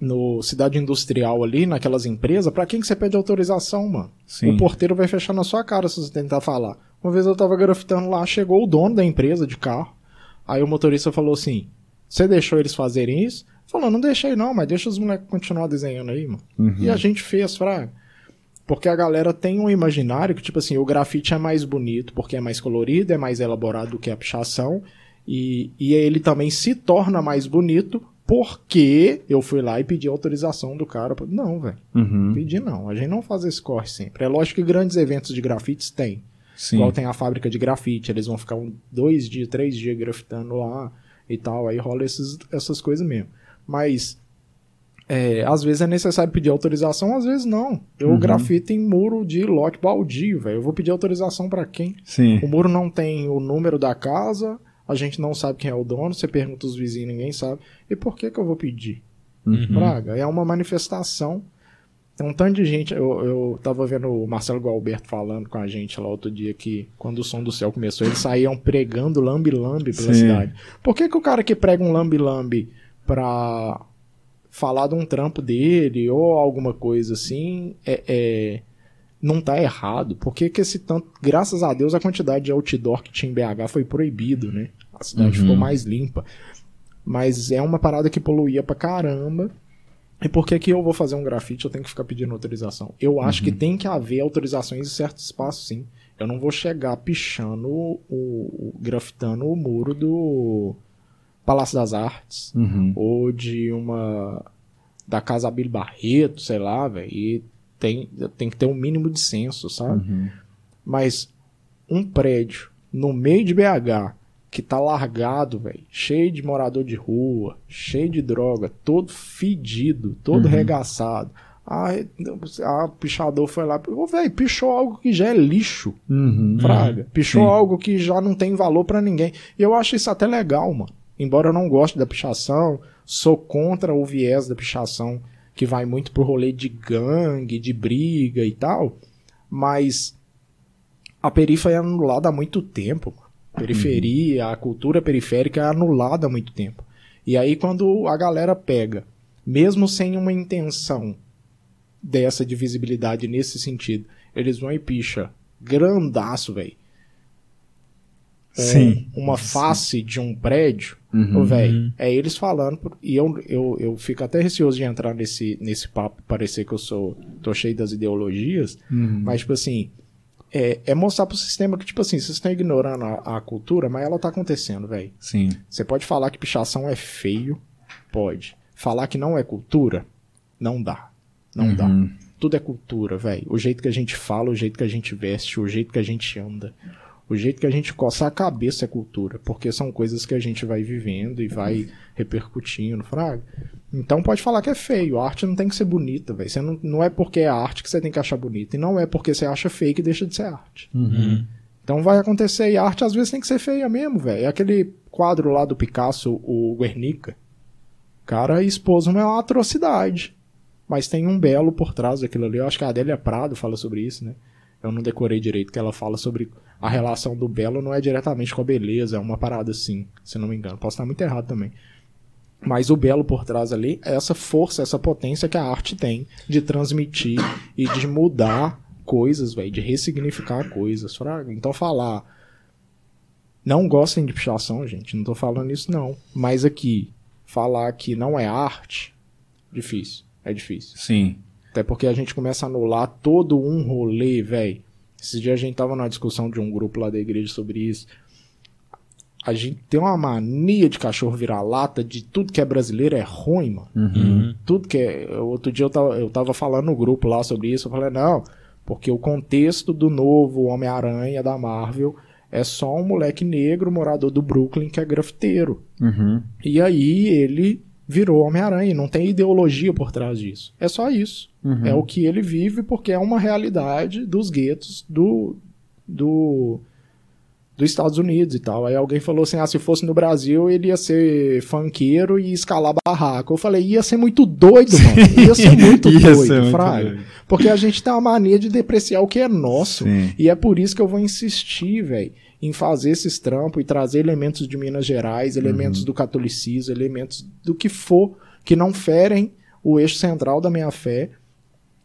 No Cidade Industrial ali, naquelas empresas, pra quem que você pede autorização, mano? Sim. O porteiro vai fechar na sua cara se você tentar falar. Uma vez eu tava grafitando lá, chegou o dono da empresa de carro. Aí o motorista falou assim: Você deixou eles fazerem isso? Falou, não deixei não, mas deixa os moleques continuar desenhando aí, mano. Uhum. E a gente fez, fraga. Porque a galera tem um imaginário que, tipo assim, o grafite é mais bonito porque é mais colorido, é mais elaborado do que a pichação. E, e ele também se torna mais bonito porque eu fui lá e pedi autorização do cara. pra- Não, velho. Uhum. Pedi não. A gente não faz esse corre sempre. É lógico que grandes eventos de grafites tem. Sim. Igual tem a fábrica de grafite. Eles vão ficar um, dois dias, três dias grafitando lá e tal. Aí rola esses, essas coisas mesmo. Mas é, às vezes é necessário pedir autorização, às vezes não. Eu Uhum. grafito em muro de lote baldio, velho. Eu vou pedir autorização pra quem? Sim. O muro não tem o número da casa, a gente não sabe quem é o dono, você pergunta os vizinhos, ninguém sabe. E por que que eu vou pedir? Uhum. Praga, é uma manifestação. Tem um tanto de gente. Eu, eu tava vendo o Marcelo Galberto falando com a gente lá outro dia que quando o som do céu começou, eles saíam pregando lambi-lambi pela Sim. cidade. Por que, que o cara que prega um lambi-lambi pra falar de um trampo dele ou alguma coisa assim é, é- não tá errado? Por que, esse tanto. Graças a Deus a quantidade de outdoor que tinha em BH foi proibido, né? A cidade Uhum. ficou mais limpa. Mas é uma parada que poluía pra caramba. E por que, que eu vou fazer um grafite eu tenho que ficar pedindo autorização? Eu acho que tem que haver autorizações em certo espaço, sim. Eu não vou chegar pichando o, o- grafitando o muro do Palácio das Artes Uhum. ou de uma da Casa Abílio Barreto, sei lá, velho. E tem, tem que ter um mínimo de senso, sabe? Uhum. Mas um prédio no meio de BH que tá largado, velho, cheio de morador de rua, cheio de droga, todo fedido, todo Uhum. regaçado. Ah, a pichador foi lá, ô, velho, pichou algo que já é lixo, Uhum. fraga. Pichou Sim. algo que já não tem valor pra ninguém. E eu acho isso até legal, mano. Embora eu não goste da pichação, sou contra o viés da pichação, que vai muito pro rolê de gangue, de briga e tal. Mas a periferia é anulada há muito tempo. Periferia, a cultura periférica é anulada há muito tempo. E aí quando a galera pega, mesmo sem uma intenção dessa de visibilidade nesse sentido, eles vão e picha grandaço, velho. Sim. Uma face de um prédio, Uhum. Velho, é eles falando, e eu, eu, eu fico até receoso de entrar nesse, nesse papo, parecer que eu sou, tô cheio das ideologias, Uhum. mas, tipo assim, é, é mostrar pro sistema que, tipo assim, vocês estão ignorando a, a cultura, mas ela tá acontecendo, velho. Sim. Você pode falar que pichação é feio, pode. Falar que não é cultura, não dá. Não dá. Uhum. Tudo é cultura, velho. O jeito que a gente fala, o jeito que a gente veste, o jeito que a gente anda, o jeito que a gente coça a cabeça é cultura, porque são coisas que a gente vai vivendo e vai repercutindo, fraga. Então pode falar que é feio, a arte não tem que ser bonita, velho. Você Não, não é porque é arte que você tem que achar bonita, e não é porque você acha feio que deixa de ser arte. Uhum. Então vai acontecer, e a arte às vezes tem que ser feia mesmo, velho. É aquele quadro lá do Picasso, o Guernica. O cara expôs uma atrocidade. Mas tem um belo por trás daquilo ali. Eu acho que a Adélia Prado fala sobre isso, né? Eu não decorei direito, que ela fala sobre a relação do belo não é diretamente com a beleza, é uma parada assim, se não me engano. Posso estar muito errado também. Mas o belo por trás ali é essa força, essa potência que a arte tem de transmitir e de mudar coisas, velho, de ressignificar coisas. Então falar não gostem de pichação, gente, não tô falando isso não. Mas aqui falar que não é arte, difícil, é difícil. Sim. Até porque a gente começa a anular todo um rolê, velho. Esses dias a gente tava numa discussão de um grupo lá da igreja sobre isso. A gente tem uma mania de cachorro virar lata de tudo que é brasileiro é ruim, mano. Uhum. Tudo que é. Outro dia eu tava, eu tava falando no grupo lá sobre isso. Eu falei, não, porque o contexto do novo Homem-Aranha da Marvel é só um moleque negro morador do Brooklyn que é grafiteiro. Uhum. E aí ele virou Homem-Aranha, não tem ideologia por trás disso. É só isso. Uhum. É o que ele vive porque é uma realidade dos guetos do, do dos Estados Unidos e tal. Aí alguém falou assim: ah, se fosse no Brasil, ele ia ser funkeiro e escalar barraco. Eu falei, ia ser muito doido, mano. Ia ser muito Ia doido, ser fraga. Porque a gente tem uma mania de depreciar o que é nosso. Sim. E é por isso que eu vou insistir, velho, em fazer esses trampos e trazer elementos de Minas Gerais, elementos do catolicismo, elementos do que for, que não ferem o eixo central da minha fé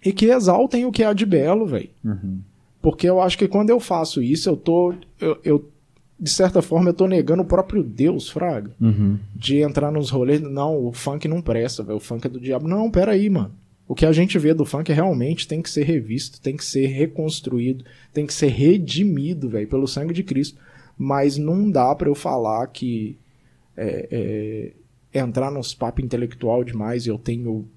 e que exaltem o que há de belo, velho. Uhum. Porque eu acho que quando eu faço isso, eu tô. Eu, eu, de certa forma, eu tô negando o próprio Deus, Fraga. Uhum. De entrar nos rolês. Não, o funk não presta, velho. O funk é do diabo. Não, peraí, mano. O que a gente vê do funk realmente tem que ser revisto, tem que ser reconstruído, tem que ser redimido, velho, pelo sangue de Cristo. Mas não dá pra eu falar que é, é, entrar nos papos intelectual demais e eu tenho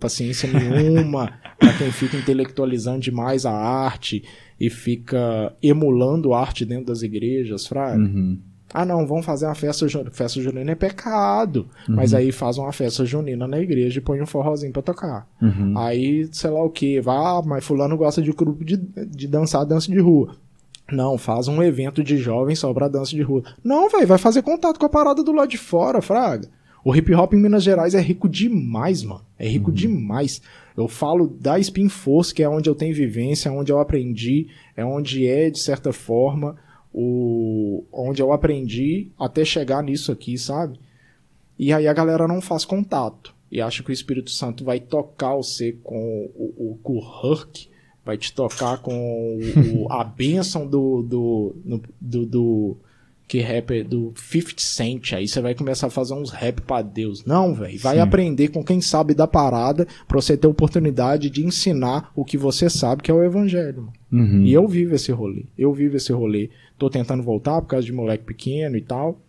paciência nenhuma pra quem fica intelectualizando demais a arte e fica emulando a arte dentro das igrejas, fraga. Uhum. Ah, não, vamos fazer uma festa junina. Festa junina é pecado. Mas aí faz uma festa junina na igreja e põe um forrozinho pra tocar. Uhum. Aí, sei lá o que, vai, ah, mas fulano gosta de grupo de, de dançar dança de rua. Não, faz um evento de jovens só pra dança de rua. Não, velho, vai fazer contato com a parada do lado de fora, fraga. O hip hop em Minas Gerais é rico demais, mano. É rico demais. Eu falo da Spin Force, que é onde eu tenho vivência, é onde eu aprendi, é onde é, de certa forma, o onde eu aprendi até chegar nisso aqui, sabe? E aí a galera não faz contato. E acha que o Espírito Santo vai tocar você com o, o, vai te tocar com o, o- a bênção do, do, no- do, do que rapper do 50 Cent. Aí você vai começar a fazer uns rap pra Deus. Não, velho. Vai Sim. aprender com quem sabe da parada pra você ter oportunidade de ensinar o que você sabe, que é o evangelho. Uhum. E eu vivo esse rolê. Eu vivo esse rolê. Tô tentando voltar por causa de moleque pequeno e tal.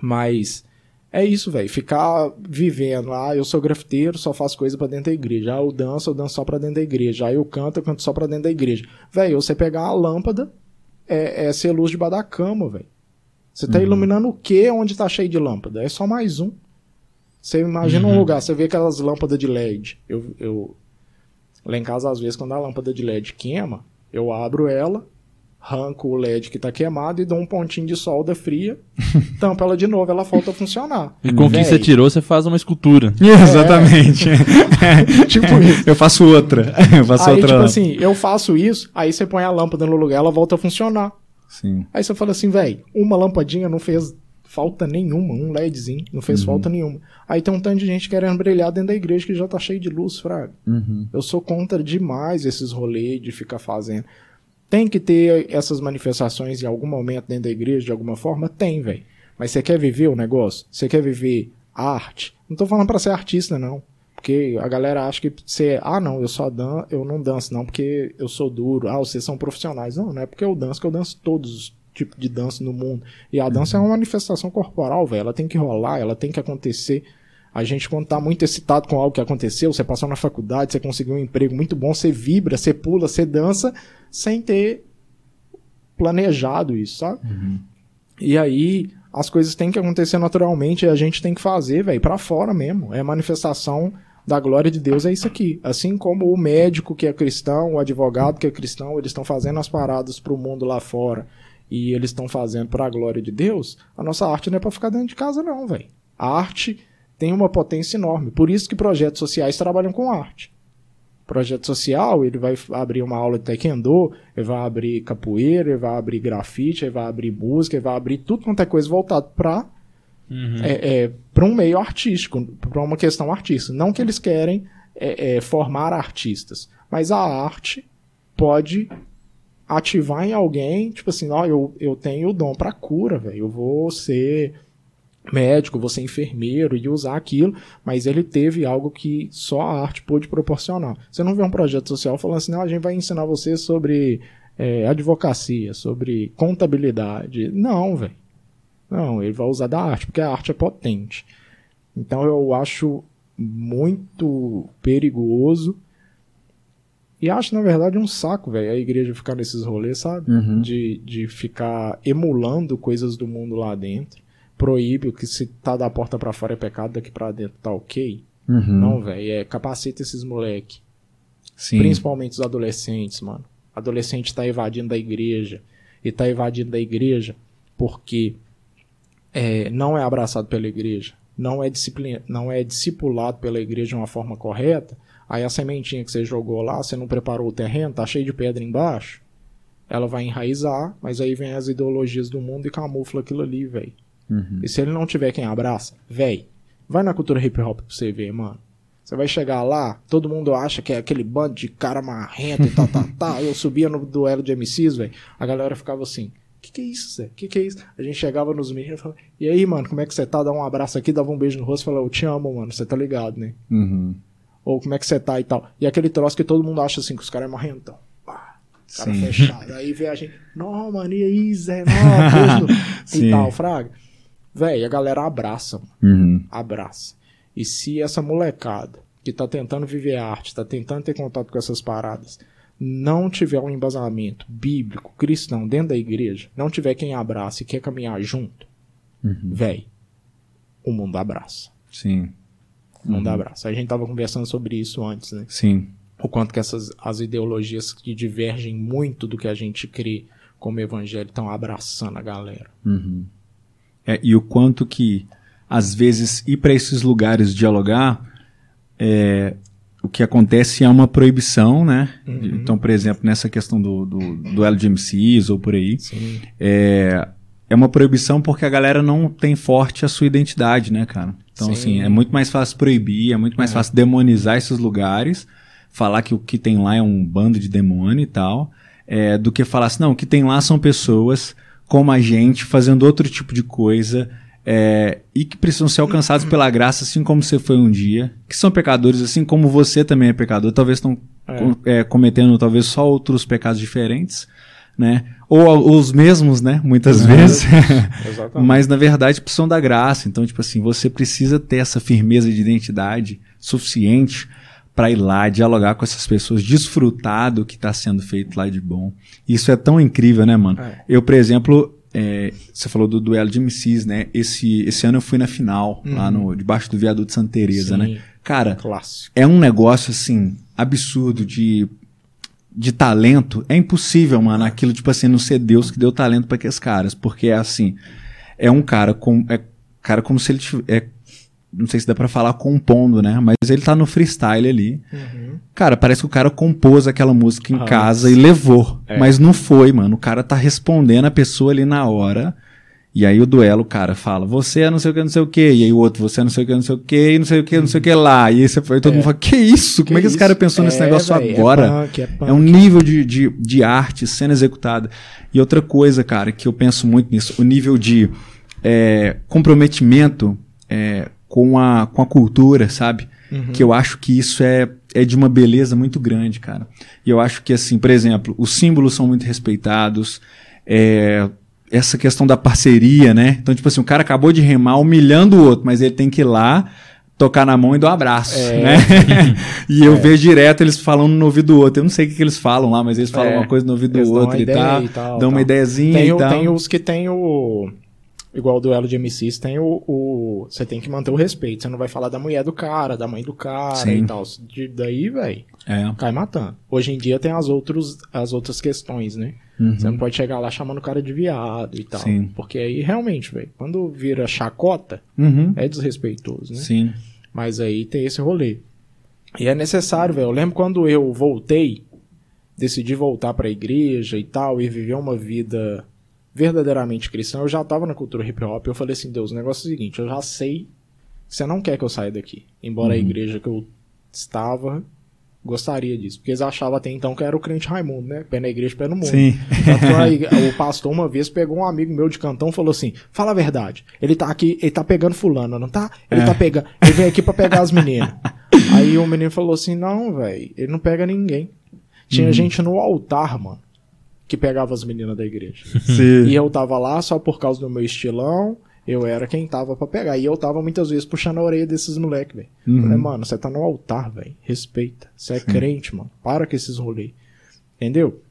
Mas é isso, velho. Ficar vivendo. Ah, eu sou grafiteiro, só faço coisa pra dentro da igreja. Ah, eu danço, eu danço só pra dentro da igreja. Ah, eu canto, eu canto só pra dentro da igreja. Velho, você pegar uma lâmpada é, é ser luz debaixo da cama, velho. Você tá iluminando o quê onde tá cheio de lâmpada? É só mais um. Você imagina um lugar, você vê aquelas lâmpadas de LED. Eu, eu, lá em casa, às vezes, quando a lâmpada de LED queima, eu abro ela, arranco o LED que tá queimado e dou um pontinho de solda fria, tampo ela de novo, ela volta a funcionar. E com o que você tirou, você faz uma escultura. Exatamente. Tipo isso. Eu faço outra. Eu faço Aí, outra. tipo assim, eu faço isso, aí você põe a lâmpada no lugar, ela volta a funcionar. Sim. Aí você fala assim, velho, uma lampadinha não fez falta nenhuma, um LEDzinho, não fez falta nenhuma. Aí tem um tanto de gente querendo brilhar dentro da igreja que já tá cheio de luz, fraga. Uhum. Eu sou contra demais esses rolês de ficar fazendo. Tem que ter essas manifestações em algum momento dentro da igreja, de alguma forma? Tem, velho. Mas você quer viver o negócio? Você quer viver arte? Não tô falando pra ser artista, não. Porque a galera acha que você, ah, não, eu só dan eu não danço, não, porque eu sou duro. Ah, vocês são profissionais. Não, não é porque eu danço, que eu danço todos os tipos de dança no mundo. E a dança é uma manifestação corporal, velho. Ela tem que rolar, ela tem que acontecer. A gente, quando tá muito excitado com algo que aconteceu, você passou na faculdade, você conseguiu um emprego muito bom, você vibra, você pula, você dança, sem ter planejado isso, sabe? E aí, as coisas têm que acontecer naturalmente e a gente tem que fazer, velho, pra fora mesmo. É manifestação da glória de Deus, é isso aqui. Assim como o médico que é cristão, o advogado que é cristão, eles estão fazendo as paradas pro mundo lá fora e eles estão fazendo pra glória de Deus, a nossa arte não é pra ficar dentro de casa, não, velho. A arte tem uma potência enorme. Por isso que projetos sociais trabalham com arte. Projeto social, ele vai abrir uma aula de taekwondo, ele vai abrir capoeira, ele vai abrir grafite, ele vai abrir música, ele vai abrir tudo quanto é coisa voltado para é, é, para um meio artístico, para uma questão artística. Não que eles querem é, é, formar artistas, mas a arte pode ativar em alguém, tipo assim, ó, eu, eu tenho o dom para cura, velho. Eu vou ser médico, vou ser enfermeiro e usar aquilo, mas ele teve algo que só a arte pôde proporcionar. Você não vê um projeto social falando assim, não, a gente vai ensinar você sobre é, advocacia, sobre contabilidade. Não, velho. Não, ele vai usar da arte, porque a arte é potente. Então eu acho muito perigoso. E acho, na verdade, um saco, velho, a igreja ficar nesses rolês, sabe? Uhum. De, de ficar emulando coisas do mundo lá dentro. Proíbe o que se tá da porta pra fora é pecado, daqui pra dentro tá ok. Uhum. Não, velho, é capacita esses moleque. Sim. Principalmente os adolescentes, mano. Adolescente tá evadindo da igreja. E tá evadindo da igreja porque é, não é abraçado pela igreja, não é, disciplina, não é discipulado pela igreja de uma forma correta. Aí a sementinha que você jogou lá, você não preparou o terreno, tá cheio de pedra embaixo. Ela vai enraizar, mas aí vem as ideologias do mundo e camufla aquilo ali, velho. Uhum. E se ele não tiver quem abraça, véi, vai na cultura hip hop pra você ver, mano. Você vai chegar lá, todo mundo acha que é aquele bando de cara marrento e tal, tal, tal. Eu subia no duelo de MCs, velho. A galera ficava assim: que que é isso, Zé? Que que é isso? A gente chegava nos meninos e falava: e aí, mano, como é que você tá? Dá um abraço aqui, dava um beijo no rosto e falava: eu te amo, mano, você tá ligado, né? Uhum. Ou como é que você tá e tal. E aquele troço que todo mundo acha assim, que os caras é marrentão. Pá, cara Sim. fechado. Aí vê a gente, não, mano, e aí, Zé? Não, beijo no-" e tal, fraga. Véi, a galera abraça, mano Uhum. abraça. E se essa molecada que tá tentando viver arte, tá tentando ter contato com essas paradas, não tiver um embasamento bíblico, cristão dentro da igreja, não tiver quem abraça e quer caminhar junto, Uhum. véi, o mundo abraça. Sim. O mundo abraça. A gente tava conversando sobre isso antes, né? Sim. O quanto que essas as ideologias que divergem muito do que a gente crê como evangelho estão abraçando a galera. Uhum. É, e o quanto que, às vezes, ir para esses lugares dialogar, é, o que acontece é uma proibição, né? Então, por exemplo, nessa questão do, do, do LGMCs ou por aí, Sim. é, é uma proibição porque a galera não tem forte a sua identidade, né, cara? Então, Sim. assim, é muito mais fácil proibir, é muito mais fácil demonizar esses lugares, falar que o que tem lá é um bando de demônio e tal, é, do que falar assim, não, o que tem lá são pessoas como a gente, fazendo outro tipo de coisa, é, e que precisam ser alcançados pela graça, assim como você foi um dia, que são pecadores, assim como você também é pecador, talvez estão com- é, cometendo talvez só outros pecados diferentes, né? Ou, ou os mesmos, né? Muitas vezes. Exatamente. Mas na verdade precisam da graça. Então, tipo assim, você precisa ter essa firmeza de identidade suficiente para ir lá dialogar com essas pessoas, desfrutar do que está sendo feito lá de bom. Isso é tão incrível, né, mano? É. Eu, por exemplo, é, você falou do duelo de MCs, né? Esse, esse ano eu fui na final, lá no, debaixo do viaduto Santa Teresa, Uhum. Sim. né? Cara, Clássico. é um negócio assim absurdo de de talento. É impossível, mano, aquilo tipo assim não ser Deus que deu talento para aqueles caras, porque é assim, é um cara com é cara como se ele tivesse, é, não sei se dá pra falar compondo, né? Mas ele tá no freestyle ali. Cara, parece que o cara compôs aquela música em Ah, casa e levou, É. mas não foi, mano. O cara tá respondendo a pessoa ali na hora. E aí o duelo, o cara fala, você é não sei o que, não sei o que. E aí o outro, você é não sei o que, não sei o que, e não sei o que, não sei o que lá. E aí você foi, todo mundo fala, que isso? Como é que esse cara pensou nesse É, negócio véi, é agora? punk, é punk. É um nível de, de, de arte sendo executada. E outra coisa, cara, que eu penso muito nisso, o nível de é, comprometimento é, com, a, com a cultura, sabe? Uhum. Que eu acho que isso é, é de uma beleza muito grande, cara. E eu acho que, assim, por exemplo, os símbolos são muito respeitados, é, essa questão da parceria, né? Então, tipo assim, o cara acabou de remar humilhando o outro, mas ele tem que ir lá tocar na mão e dar um abraço, É. né? e eu vejo direto eles falando no ouvido do outro. Eu não sei o que, que eles falam lá, mas eles falam É. uma coisa no ouvido do Eles dão outro e tal, e tal, dão uma ideiazinha Tem, e tal. tem os que tem o. Igual o duelo de MCs, tem o, o- Você tem que manter o respeito. Você não vai falar da mulher do cara, da mãe do cara Sim. e tal. De- daí, velho, É. cai matando. Hoje em dia tem as, outros, as outras questões, né? Você não pode chegar lá chamando o cara de viado e tal. Uhum. Sim. Porque aí, realmente, velho, quando vira chacota, Uhum. é desrespeitoso, né? Sim. Mas aí tem esse rolê. E é necessário, velho. Eu lembro quando eu voltei, decidi voltar pra igreja e tal, e viver uma vida verdadeiramente cristã, eu já tava na cultura hip hop. Eu falei assim, Deus, o negócio é o seguinte, eu já sei que você não quer que eu saia daqui. Embora a igreja que eu estava gostaria disso. Porque eles achavam até então que era o crente Raimundo, né? Pé na igreja, pé no mundo. Sim. O pastor uma vez pegou um amigo meu de cantão e falou assim: fala a verdade. Ele tá aqui, ele tá pegando fulano, não tá? Ele tá pegando. Ele veio aqui pra pegar as meninas. Aí o menino falou assim: não, velho, ele não pega ninguém. Tinha gente no altar, mano, que pegava as meninas da igreja. Sim. E eu tava lá só por causa do meu estilão. Eu era quem tava pra pegar. E eu tava muitas vezes puxando a orelha desses moleques, velho. Falei, mano, você tá no altar, velho. Respeita. Você é crente, mano. Para com esses rolês. Entendeu?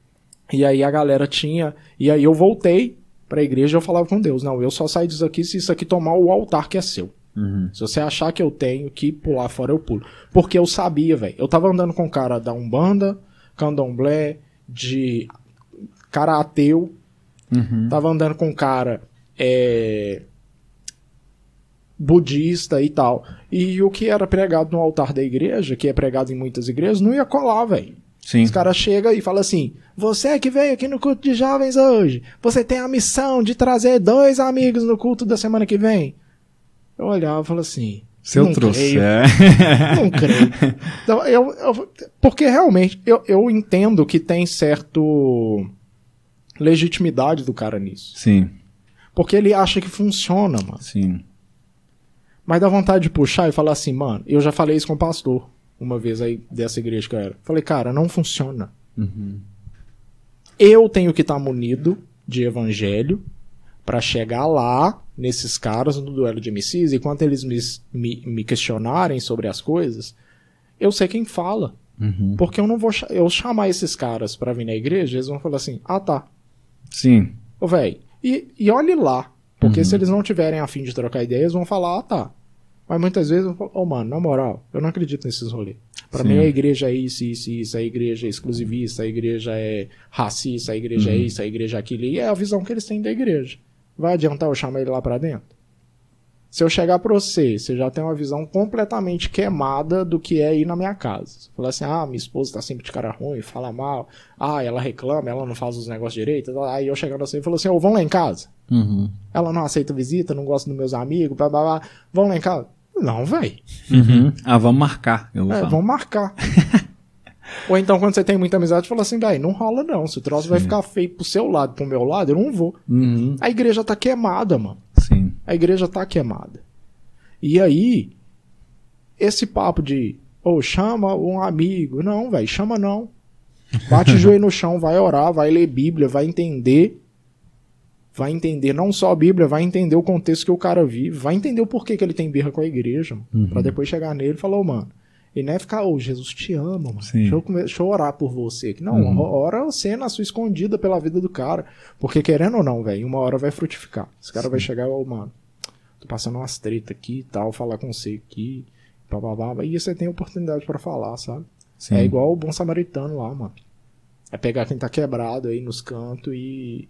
E aí a galera tinha. E aí eu voltei pra igreja e eu falava com Deus: Não, eu só saio disso aqui se isso aqui tomar o altar que é seu. Uhum. Se você achar que eu tenho que pular fora, eu pulo. Porque eu sabia, velho. Eu tava andando com um cara da Umbanda, Candomblé, de cara ateu. Uhum. Tava andando com um cara é, budista e tal. E o que era pregado no altar da igreja, que é pregado em muitas igrejas, não ia colar, velho. Sim. Os caras chegam e falam assim: Você que veio aqui no culto de jovens hoje, você tem a missão de trazer dois amigos no culto da semana que vem. Eu olhava e falava assim: Se eu não trouxer. creio, não creio. Então, eu, eu- porque realmente eu, eu entendo que tem certo legitimidade do cara nisso. Sim, Porque ele acha que funciona, mano. sim. Mas dá vontade de puxar e falar assim, mano, eu já falei isso com o pastor uma vez aí dessa igreja que eu era. Falei, cara, não funciona. Eu tenho que estar munido de evangelho pra chegar lá nesses caras no duelo de MCs e quando eles me, me, me questionarem sobre as coisas, eu sei quem fala. Uhum. Porque eu não vou eu chamar esses caras pra vir na igreja, eles vão falar assim: "Ah, tá. Sim. Ô, velho, e, e olhe lá. Porque se eles não tiverem a fim de trocar ideia, eles vão falar, ah, tá. Mas muitas vezes, ô, mano, na moral, eu não acredito nesses rolês. Pra Sim. mim, a igreja é isso, isso, isso, a igreja é exclusivista, a igreja é racista, a igreja é isso, a igreja é aquilo. E é a visão que eles têm da igreja. Vai adiantar eu chamar ele lá pra dentro? Se eu chegar pra você, você já tem uma visão completamente queimada do que é ir na minha casa. Você fala assim, ah, minha esposa tá sempre de cara ruim, fala mal, ah, ela reclama, ela não faz os negócios direito. Aí eu chegando assim e falo assim, ô, vão lá em casa. Uhum. Ela não aceita visita, não gosta dos meus amigos, blá blá blá. Vão lá em casa? Não, velho. Uhum. Ah, vamos marcar. Eu vou É, falar. vão marcar. Ou então, quando você tem muita amizade, fala assim, velho, não rola não. Se o troço vai ficar feio pro seu lado, pro meu lado, eu não vou. Uhum. A igreja tá queimada, mano. A igreja tá queimada. E aí, esse papo de, ô, chama um amigo. Não, velho, chama não. Bate o joelho no chão, vai orar, vai ler Bíblia, vai entender. Vai entender não só a Bíblia, vai entender o contexto que o cara vive, vai entender o porquê que ele tem birra com a igreja, mano, pra depois chegar nele e falar, ô, mano, E não é ficar, ô, Jesus te ama, mano. Sim. Deixa eu, come- deixa eu orar por você. Não, Uhum. ora você na sua escondida pela vida do cara. Porque querendo ou não, velho, uma hora vai frutificar. Esse cara vai chegar, ô, mano, tô passando umas treta aqui e tal, falar com você aqui, bababá. E você tem oportunidade pra falar, sabe? Sim. É igual o bom samaritano lá, mano. É pegar quem tá quebrado aí nos cantos e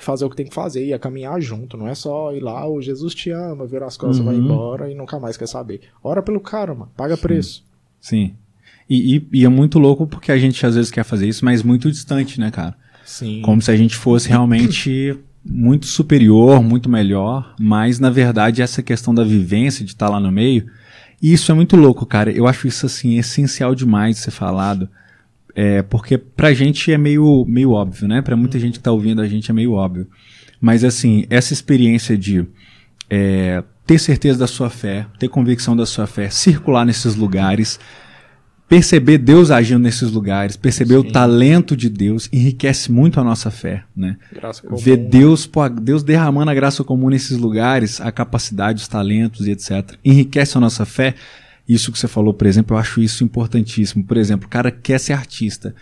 fazer o que tem que fazer, e é caminhar junto. Não é só ir lá, ô Jesus te ama, vira as costas, vai Uhum. embora e nunca mais quer saber. Ora pelo cara, mano. Paga preço. Sim. E, e- e é muito louco porque a gente às vezes quer fazer isso, mas muito distante, né, cara? Sim. Como se a gente fosse realmente muito superior, muito melhor, mas na verdade essa questão da vivência, de estar lá no meio, e isso é muito louco, cara. Eu acho isso assim essencial demais de ser falado, é, porque pra gente é meio, meio óbvio, né? Pra muita gente que tá ouvindo a gente é meio óbvio. Mas assim, essa experiência de é, ter certeza da sua fé, ter convicção da sua fé, circular nesses lugares, perceber Deus agindo nesses lugares, perceber o Sim. talento de Deus, enriquece muito a nossa fé, né? Graça comum. Ver Deus, pô, Deus derramando a graça comum nesses lugares, a capacidade, os talentos e etc. Enriquece a nossa fé. Isso que você falou, por exemplo, eu acho isso importantíssimo. Por exemplo, o cara quer ser artista.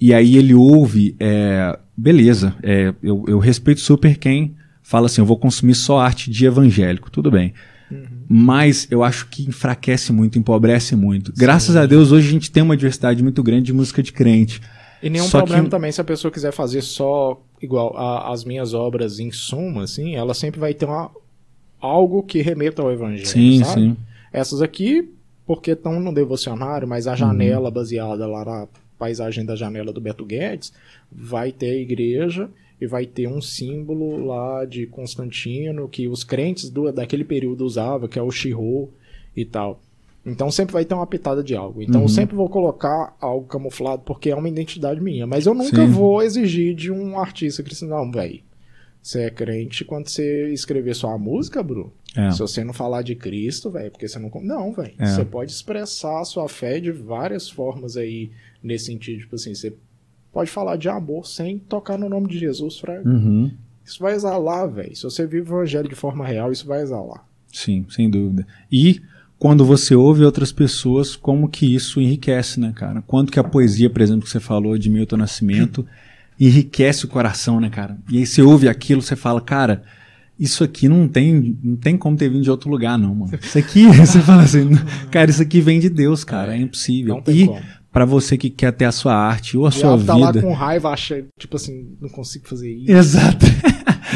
E aí ele ouve, é, beleza, é, eu, eu respeito super quem fala assim, eu vou consumir só arte de evangélico, tudo bem. Mas eu acho que enfraquece muito, empobrece muito. Graças a Deus, hoje a gente tem uma diversidade muito grande de música de crente. E nenhum Só problema que- também se a pessoa quiser fazer só igual a- as minhas obras em suma, assim, ela sempre vai ter uma, algo que remeta ao evangelho. Sim, sabe? sim. Essas aqui, porque estão no devocionário, mas a janela baseada lá na paisagem da janela do Beto Guedes, vai ter a igreja e vai ter um símbolo lá de Constantino que os crentes do, daquele período usavam, que é o Shiro e tal. Então sempre vai ter uma pitada de algo. Então Uhum. eu sempre vou colocar algo camuflado porque é uma identidade minha. Mas eu nunca Sim. vou exigir de um artista cristão, não, velho. Você é crente quando você escrever sua música, Bruno. É. Se você não falar de Cristo, velho, porque você não. Não, velho. É. Você pode expressar a sua fé de várias formas aí, nesse sentido. Tipo assim, você pode falar de amor sem tocar no nome de Jesus, Fraga. Uhum. Isso vai exalar, velho. Se você vive o evangelho de forma real, isso vai exalar. Sim, sem dúvida. E quando você ouve outras pessoas, como que isso enriquece, né, cara? Quanto que a poesia, por exemplo, que você falou de Milton Nascimento, enriquece o coração, né, cara? E aí você ouve aquilo, você fala, cara, isso aqui não tem, não tem como ter vindo de outro lugar, não, mano. Isso aqui, você fala assim, cara, isso aqui vem de Deus, cara, é impossível. Não tem e como. Pra você que quer ter a sua arte ou a O sua diabo tá lá vida. com raiva, acha, tipo assim, não consigo fazer isso. Exato.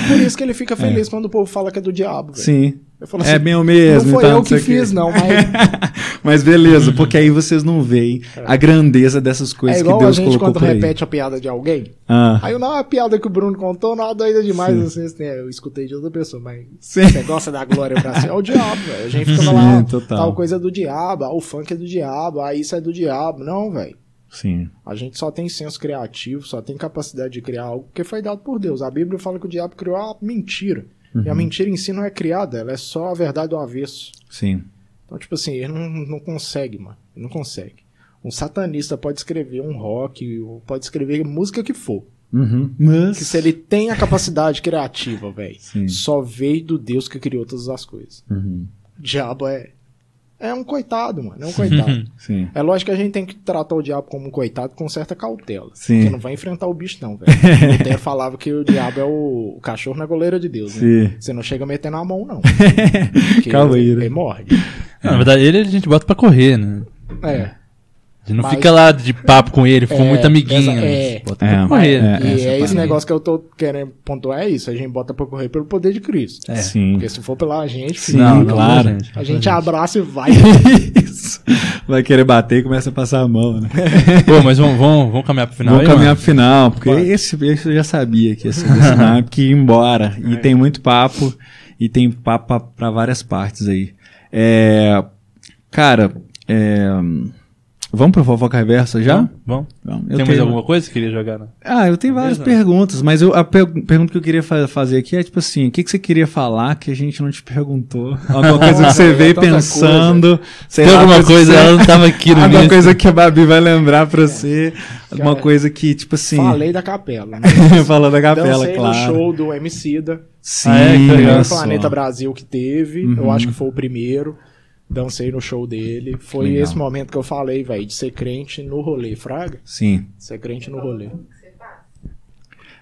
Por isso que ele fica feliz quando o povo fala que é do diabo, velho. Sim. Eu falo É assim, bem o mesmo. não foi então, eu que fiz, não, mas Mas beleza, porque aí vocês não veem a grandeza dessas é coisas que igual a Deus gente colocou quando por aí. repete a piada de alguém. Ah, Aí eu, não, a piada que o Bruno contou, não, doida demais. Sim. Assim, assim, eu escutei de outra pessoa, mas Sim. você gosta da glória pra si. É o diabo, velho. A gente fica lá, Sim, total. tal coisa é do diabo, ah, o funk é do diabo, ah, isso é do diabo. Não, velho. sim. A gente só tem senso criativo, só tem capacidade de criar algo que foi dado por Deus. A Bíblia fala que o diabo criou a mentira. E Uhum. a mentira em si não é criada, ela é só a verdade do avesso. Sim. Então, tipo assim, ele não, não consegue, mano. Ele não consegue. Um satanista pode escrever um rock, ou pode escrever música que for. Uhum. Mas. Que se ele tem a capacidade criativa, velho, Sim. só veio do Deus que criou todas as coisas. Uhum. O diabo é. É um coitado, mano. É um coitado. Sim. É lógico que a gente tem que tratar o diabo como um coitado com certa cautela. Sim. Porque não vai enfrentar o bicho, não, velho. Lutero falava que o diabo é o, o cachorro na goleira de Deus, né? Você não chega metendo a mão, não. Calma aí, ele, né? ele morre. Não, na verdade, ele a gente bota pra correr, né? É. Gente não Mas- fica lá de papo com ele, ficou É, muito amiguinho. é. Bota É, pra correr. é, e essa é esse parte. negócio que eu tô querendo pontuar é isso. A gente bota pra correr pelo poder de Cristo. É. Sim. Porque se for pela gente, Sim, filho, Não, claro. não, gente. a gente abraça e vai. Isso. Vai querer bater e começa a passar a mão, né? Pô, mas vamos, vamos, vamos caminhar pro final Vamos aí, caminhar mano? pro final, porque esse, esse eu já sabia que não é porque ia embora. E É. tem muito papo, e tem papo pra- pra várias partes aí. É, cara, é, vamos pro fofoca reversa já? Vamos, vamos. Tem mais tenho- alguma coisa que queria jogar? Né? Ah, eu tenho várias Beleza. perguntas, mas eu- a per- pergunta que eu queria fa- fazer aqui é tipo assim: o que, que você queria falar que a gente não te perguntou? Alguma coisa que você É veio pensando? Tem lá, alguma coisa, você- ela não tava aqui no Alguma coisa que a Babi vai lembrar pra você? Alguma coisa que, tipo assim. Falei da capela. Né? Falando da capela, Dancei claro. no show do MC da. Sim, Ah, é? Que. Planeta Brasil que teve. Uhum. Eu acho que foi o primeiro. Dancei no show dele. Foi Legal. esse momento que eu falei, velho, de ser crente no rolê, fraga. Sim. Ser crente no rolê.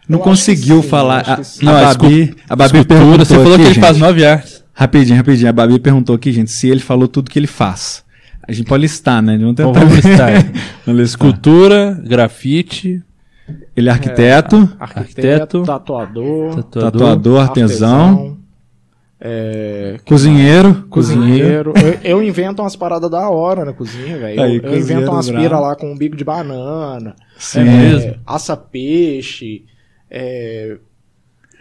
Não Eu conseguiu sim, falar. A, que sim. a Não, a Babi, a Babi perguntou você falou aqui, que ele gente, faz nove artes. Rapidinho, rapidinho. A Babi perguntou aqui, gente, se ele falou tudo que ele faz. A gente pode listar, né? Vamos tentar. Vamos listar. Vamos listar. Escultura, grafite, Ele é arquiteto, Arquiteto, Arquiteto, tatuador, tatuador, tatuador, artesão, artesão, é, cozinheiro. cozinheiro. Eu, eu invento umas paradas da hora na cozinha, velho. Eu, eu invento cozinheiro umas pira lá com um bico de banana. Sim. É mesmo? assa peixe. É,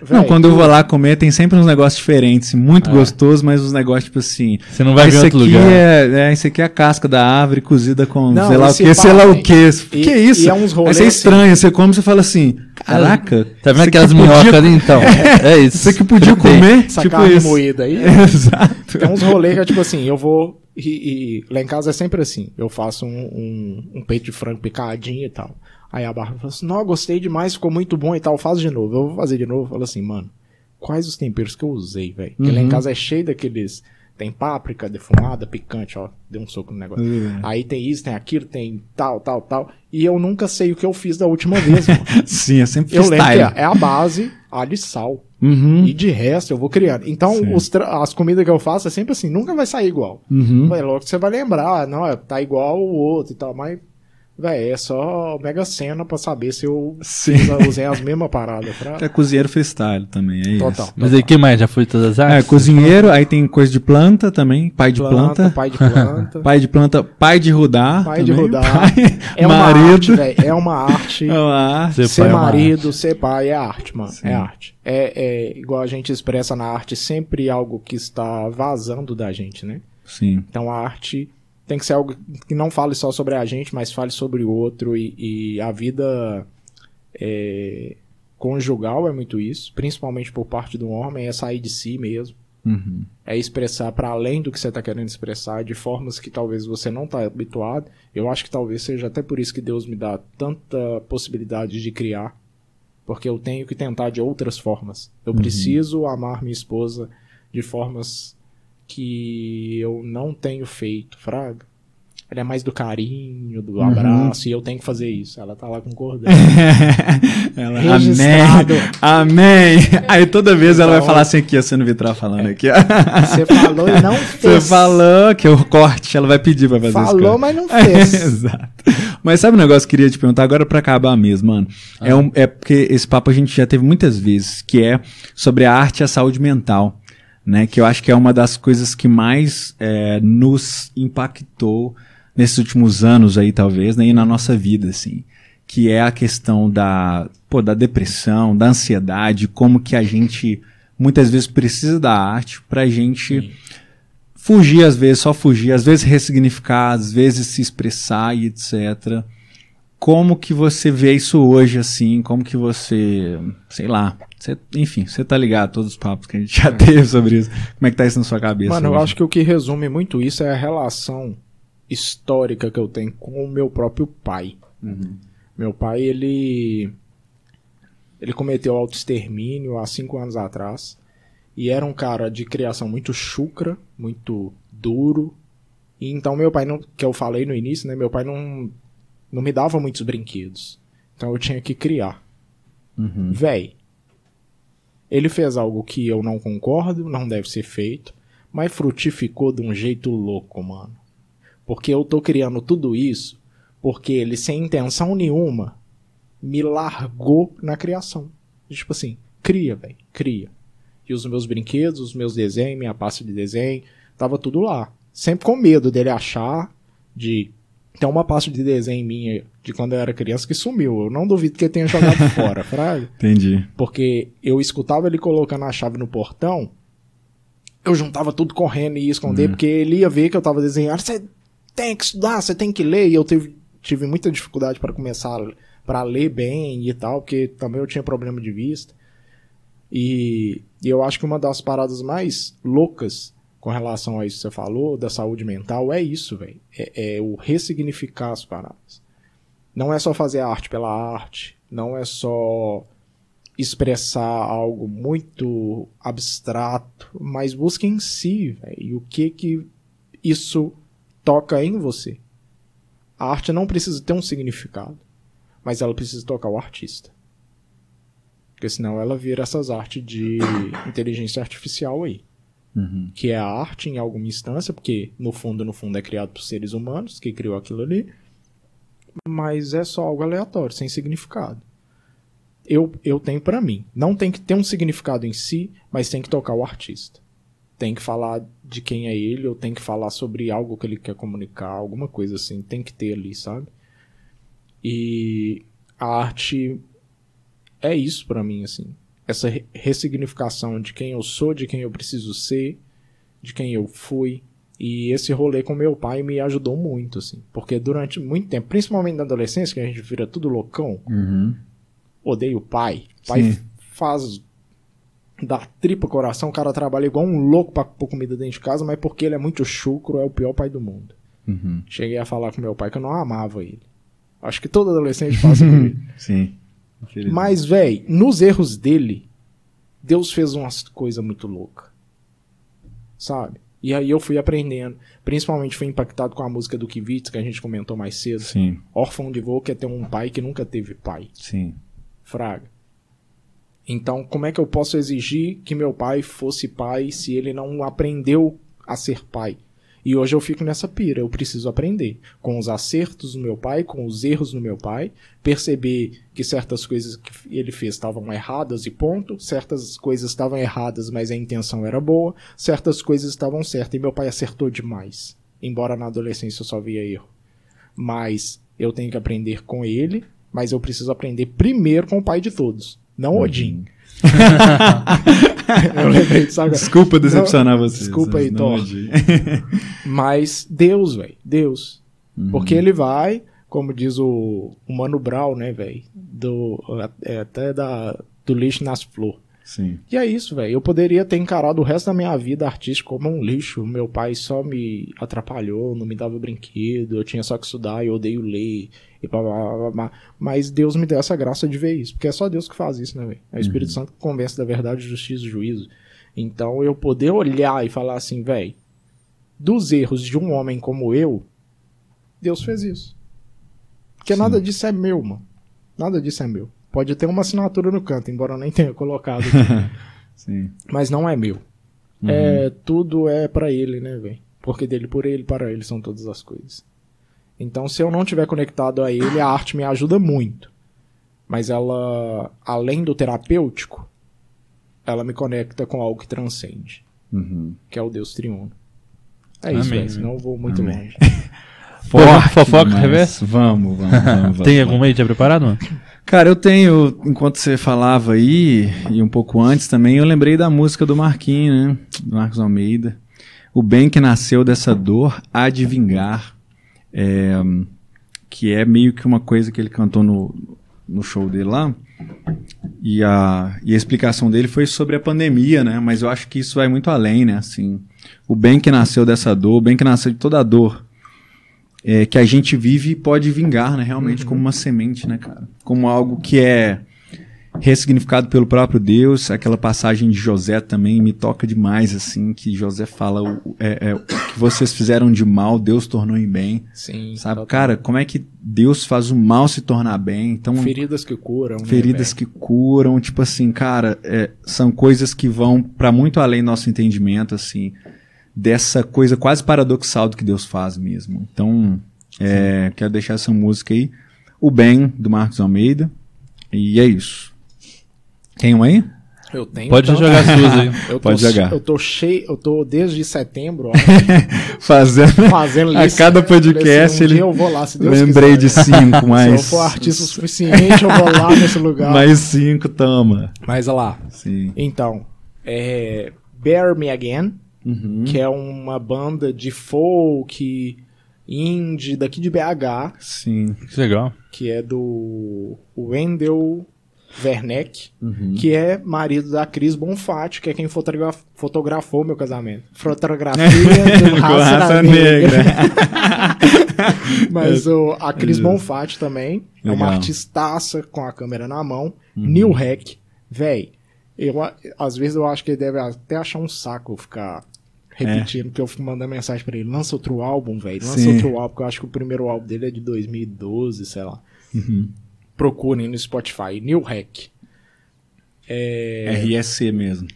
Não, véi, quando eu vou lá comer, tem sempre uns negócios diferentes, muito É. gostosos, mas uns negócios tipo assim. Você não vai ver esse em aqui outro lugar. é, é, esse aqui é a casca da árvore cozida com Não, sei lá o que, sei lá o que. que é isso? e é uns Aí rolês você é assim. estranho, você come e você fala assim, caraca. Tá vendo aquelas podia- minhocas ali então? É isso. Isso aqui podia Tem. comer, essa tipo carne isso. moída aí. Exato. Tem uns rolês que é tipo assim, eu vou. E, e lá em casa é sempre assim. Eu faço um, um, um peito de frango picadinho e tal. Aí a Bárbara fala assim: Não, gostei demais, ficou muito bom e tal. Faz de novo. Eu vou fazer de novo. Fala assim, mano, quais os temperos que eu usei, velho? Porque lá em Uhum. casa é cheio daqueles. Tem páprica defumada, picante, ó. Deu um soco no negócio. Uhum. Aí tem isso, tem aquilo, tem tal, tal, tal. E eu nunca sei o que eu fiz da última vez, mano. Sim, é sempre Eu lembro que é a base, alho e sal. Uhum. E de resto eu vou criando. Então, as comidas que eu faço é sempre assim, nunca vai sair igual. Uhum. Mas logo que você vai lembrar, não, é, tá igual o outro e tal, mas, véi, é só mega cena pra saber se eu Sim. usei as mesmas paradas. Pra... É cozinheiro freestyle também, é Total. isso. Mas aí, que mais? Já foi todas as É, artes? cozinheiro, aí tem coisa de planta também, pai de planta. Pai de planta. Pai de planta, pai de rudar. pai de também, rodar. pai- É uma marido. arte, velho. É uma arte. É uma arte. Ser ser é uma marido, ser pai é arte, mano. Sim. É arte. É, é igual a gente expressa na arte sempre algo que está vazando da gente, né? Sim. Então a arte tem que ser algo que não fale só sobre a gente, mas fale sobre o outro. E, e a vida é, conjugal é muito isso, principalmente por parte do homem, é sair de si mesmo. Uhum. É expressar para além do que você está querendo expressar, de formas que talvez você não está habituado. Eu acho que talvez seja até por isso que Deus me dá tanta possibilidade de criar, porque eu tenho que tentar de outras formas. Eu preciso amar minha esposa de formas que eu não tenho feito, fraga. Ela é mais do carinho, do abraço, e eu tenho que fazer isso. Ela tá lá concordando. Ela, Registrado. amém, amém. Aí toda vez ela vai Então- falar assim aqui, ó, sendo Vitral falando aqui. ó. Você falou e não Você fez. falou que o corte, ela vai pedir pra fazer esse Falou, mas não fez. Exato. Mas sabe um negócio que eu queria te perguntar agora pra acabar mesmo, mano? É, um, é porque esse papo a gente já teve muitas vezes, que é sobre a arte e a saúde mental, né? Que eu acho que é uma das coisas que mais é, nos impactou nesses últimos anos aí, talvez, né? E na nossa vida, assim. Que é a questão da, pô, da depressão, da ansiedade, como que a gente muitas vezes precisa da arte pra gente fugir às vezes, só fugir, às vezes ressignificar, às vezes se expressar e etc. Como que você vê isso hoje, assim? Como que você, sei lá, você- enfim, você tá ligado a todos os papos que a gente já teve sobre isso. Como é que tá isso na sua cabeça? Mano, eu hoje? acho que o que resume muito isso é a relação histórica que eu tenho com o meu próprio pai. Uhum. Meu pai, ele. Ele cometeu autoextermínio há cinco anos atrás. E era um cara de criação muito chucra, muito duro. E então meu pai, não, que eu falei no início, né? Meu pai não, não me dava muitos brinquedos. Então eu tinha que criar. Uhum. Véi, ele fez algo que eu não concordo, não deve ser feito, mas frutificou de um jeito louco, mano. Porque eu tô criando tudo isso porque ele, sem intenção nenhuma, me largou na criação. Tipo assim, cria, velho, cria. E os meus brinquedos, os meus desenhos, minha pasta de desenho, tava tudo lá. Sempre com medo dele achar de. Tem uma pasta de desenho minha de quando eu era criança que sumiu. Eu não duvido que ele tenha jogado fora, fraga. Entendi. Porque eu escutava ele colocando a chave no portão, eu juntava tudo correndo e ia esconder, porque ele ia ver que eu tava desenhando. Você tem que estudar, você tem que ler. E eu tive, tive muita dificuldade para começar para ler bem e tal, porque também eu tinha problema de vista. E, e eu acho que uma das paradas mais loucas com relação a isso que você falou, da saúde mental, é isso, velho. É, é o ressignificar as paradas. Não é só fazer a arte pela arte, não é só expressar algo muito abstrato, mas busca em si, velho, e o que que isso toca em você. A arte não precisa ter um significado, mas ela precisa tocar o artista. Porque senão ela vira essas artes de inteligência artificial aí. Uhum. Que é a arte em alguma instância, porque no fundo, no fundo é criado por seres humanos que criou aquilo ali. Mas é só algo aleatório, sem significado. Eu, eu tenho pra mim. Não tem que ter um significado em si, mas tem que tocar o artista. Tem que falar de quem é ele, ou tem que falar sobre algo que ele quer comunicar, alguma coisa assim. Tem que ter ali, sabe? E a arte é isso pra mim, assim. Essa re- ressignificação de quem eu sou, de quem eu preciso ser, de quem eu fui. E esse rolê com meu pai me ajudou muito, assim. Porque durante muito tempo, principalmente na adolescência, que a gente vira tudo loucão, Uhum. odeio o pai. O pai Sim. faz da tripa coração, o cara trabalha igual um louco pra pôr comida dentro de casa, mas porque ele é muito chucro, é o pior pai do mundo. Uhum. Cheguei a falar com meu pai que eu não amava ele. Acho que todo adolescente passa por isso. Sim. Mas, véi, nos erros dele, Deus fez umas coisas muito loucas. Sabe? E aí eu fui aprendendo. Principalmente fui impactado com a música do Kivitz, que a gente comentou mais cedo. Sim, Órfão de vô quer ter um pai que nunca teve pai. sim. Fraga. Então, como é que eu posso exigir que meu pai fosse pai se ele não aprendeu a ser pai? E hoje eu fico nessa pira, eu preciso aprender. Com os acertos do meu pai, com os erros do meu pai, perceber que certas coisas que ele fez estavam erradas e ponto, certas coisas estavam erradas, mas a intenção era boa, certas coisas estavam certas e meu pai acertou demais. Embora na adolescência eu só via erro. Mas eu tenho que aprender com ele, mas eu preciso aprender primeiro com o pai de todos, não Odin. eu lembrei disso agora. Desculpa decepcionar Não, vocês. desculpa aí, mas Thor. odi. Mas Deus, velho, Deus. Uhum. Porque ele vai, como diz o, o Mano Brown, né, velho, do é, até da do lixo nas flores. Sim. E é isso, velho. Eu poderia ter encarado o resto da minha vida artística como um lixo. Meu pai só me atrapalhou, não me dava brinquedo, eu tinha só que estudar, eu odeio ler. E blá, blá, blá. Mas Deus me deu essa graça de ver isso. Porque é só Deus que faz isso, né, velho? É o Espírito Santo que convence da verdade, justiça e juízo. Então eu poder olhar e falar assim, velho, dos erros de um homem como eu, Deus fez isso. Porque Sim. nada disso é meu, mano. Nada disso é meu. Pode ter uma assinatura no canto, embora eu nem tenha colocado mas não é meu. Uhum. É, tudo é pra ele, né, velho? Porque dele por ele, para ele são todas as coisas. Então, se eu não tiver conectado a ele, a arte me ajuda muito. Mas ela, além do terapêutico, ela me conecta com algo que transcende, Uhum. que é o Deus triuno. É isso, Amém, velho. Senão eu vou muito Amém. longe. Fofoca, fofoca reverso? Vamos, vamos, vamos. vamos. Tem algum aí já preparado, mano? Cara, eu tenho, enquanto você falava aí, e um pouco antes também, eu lembrei da música do Marquinhos, né? Do Marcos Almeida. O bem que nasceu dessa dor há de vingar. É, que é meio que uma coisa que ele cantou no, no show dele lá. E a, e a explicação dele foi sobre a pandemia, né? Mas eu acho que isso vai muito além, né? Assim, o bem que nasceu dessa dor, o bem que nasceu de toda a dor é, que a gente vive pode vingar, né? Realmente como uma semente, né, cara? Como algo que é ressignificado pelo próprio Deus. Aquela passagem de José também me toca demais, assim, que José fala o, é, é, o que vocês fizeram de mal, Deus tornou em bem. Sim. Sabe, cara, como é que Deus faz o mal se tornar bem? Então, Feridas que curam. né, feridas velho? que curam, tipo assim, cara, é, são coisas que vão para muito além do nosso entendimento, assim, dessa coisa quase paradoxal do que Deus faz mesmo. Então, é, quero deixar essa música aí, O Bem, do Marcos Almeida, e é isso. Tem um aí? Eu tenho. Pode então, jogar as suas aí. Eu tô, Pode jogar. Eu tô cheio, eu tô desde setembro ó, Fazendo. fazendo A cada podcast Um ele- dia eu vou lá, se Deus Lembrei de quiser. cinco, Se mas. eu for artista o suficiente, eu vou lá nesse lugar. Mais cinco, toma. Mas olha lá. Sim. Então, é Bear Me Again, Uhum. que é uma banda de folk indie daqui de BH, Sim. Que legal. que é do Wendell Werneck, Uhum. que é marido da Cris Bonfatti, que é quem fotogra- fotografou meu casamento. Fotografia do Raça, raça Negra. negra. Mas o, a Cris É. Bonfatti também é uma Legal. artistaça com a câmera na mão. Uhum. Neil Hack, véi. Eu, às vezes eu acho que ele deve até achar um saco ficar repetindo, porque eu fico mandando mensagem pra ele, lança outro álbum, velho, lança Sim. outro álbum, porque eu acho que o primeiro álbum dele é de 2012, sei lá. Uhum. Procurem no Spotify, New Hack. É, RSC mesmo.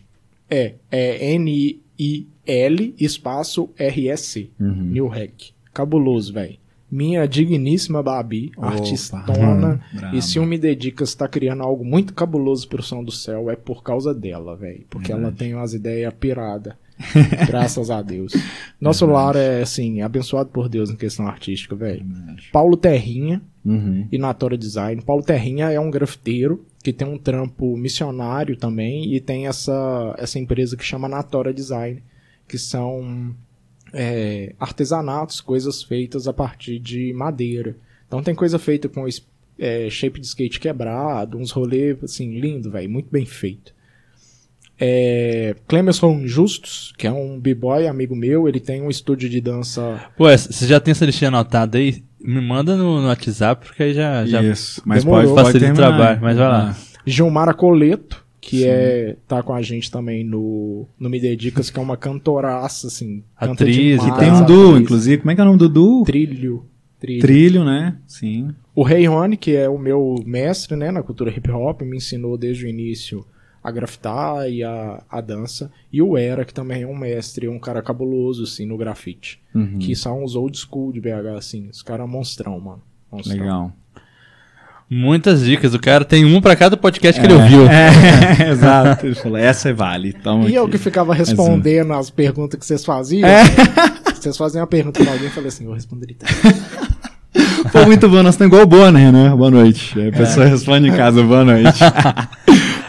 é, é N-I-L espaço R-S-C, Uhum. New Hack. Cabuloso, velho. Minha digníssima Babi, Opa. artistona. Brabo. E se um Me Dedicas tá criando algo muito cabuloso pro som do céu, é por causa dela, velho. Porque ela Verdade. tem umas ideias piradas. Graças a Deus. Nosso lar é, assim, abençoado por Deus em questão artística, velho. Paulo Terrinha Uhum. e Natora Design. Paulo Terrinha é um grafiteiro que tem um trampo missionário também e tem essa, essa empresa que chama Natora Design, que são é, artesanatos, coisas feitas a partir de madeira. Então tem coisa feita com é, shape de skate quebrado, uns rolês assim, lindo, velho, muito bem feito. É, Clemerson Justus, que é um b-boy amigo meu, ele tem um estúdio de dança Pô, essa- você já tem essa listinha anotada aí? Me manda no, no WhatsApp, porque aí já, já Isso. Mas Demorou. pode, Facilita o trabalho, mas vai lá. Gilmara Coleto, que Sim. é tá com a gente também no, no Me Dedicas, que é uma cantoraça, assim. canta Atriz, demais, Que tem um duo, inclusive. Como é que é o nome do duo? Trilho. Trilho. Trilho, né? Sim. O Rei Rony, que é o meu mestre, né, na cultura hip hop, me ensinou desde o início a grafitar e a, a dança. E o Era, que também é um mestre, um cara cabuloso, assim, no grafite. Uhum. Que são os old school de BH, assim. Os caras monstrão, mano. Monstrão. Legal. Muitas dicas. O cara tem um pra cada podcast que ele ouviu. É, exato. Ele falou, essa vale. Toma E eu aqui. que ficava respondendo as perguntas que vocês faziam. É. Vocês faziam uma pergunta pra alguém e falei assim, eu responderia. Pô, muito bom. Nós estamos igual o Bonner, né? Boa noite. A pessoa responde em casa, boa noite.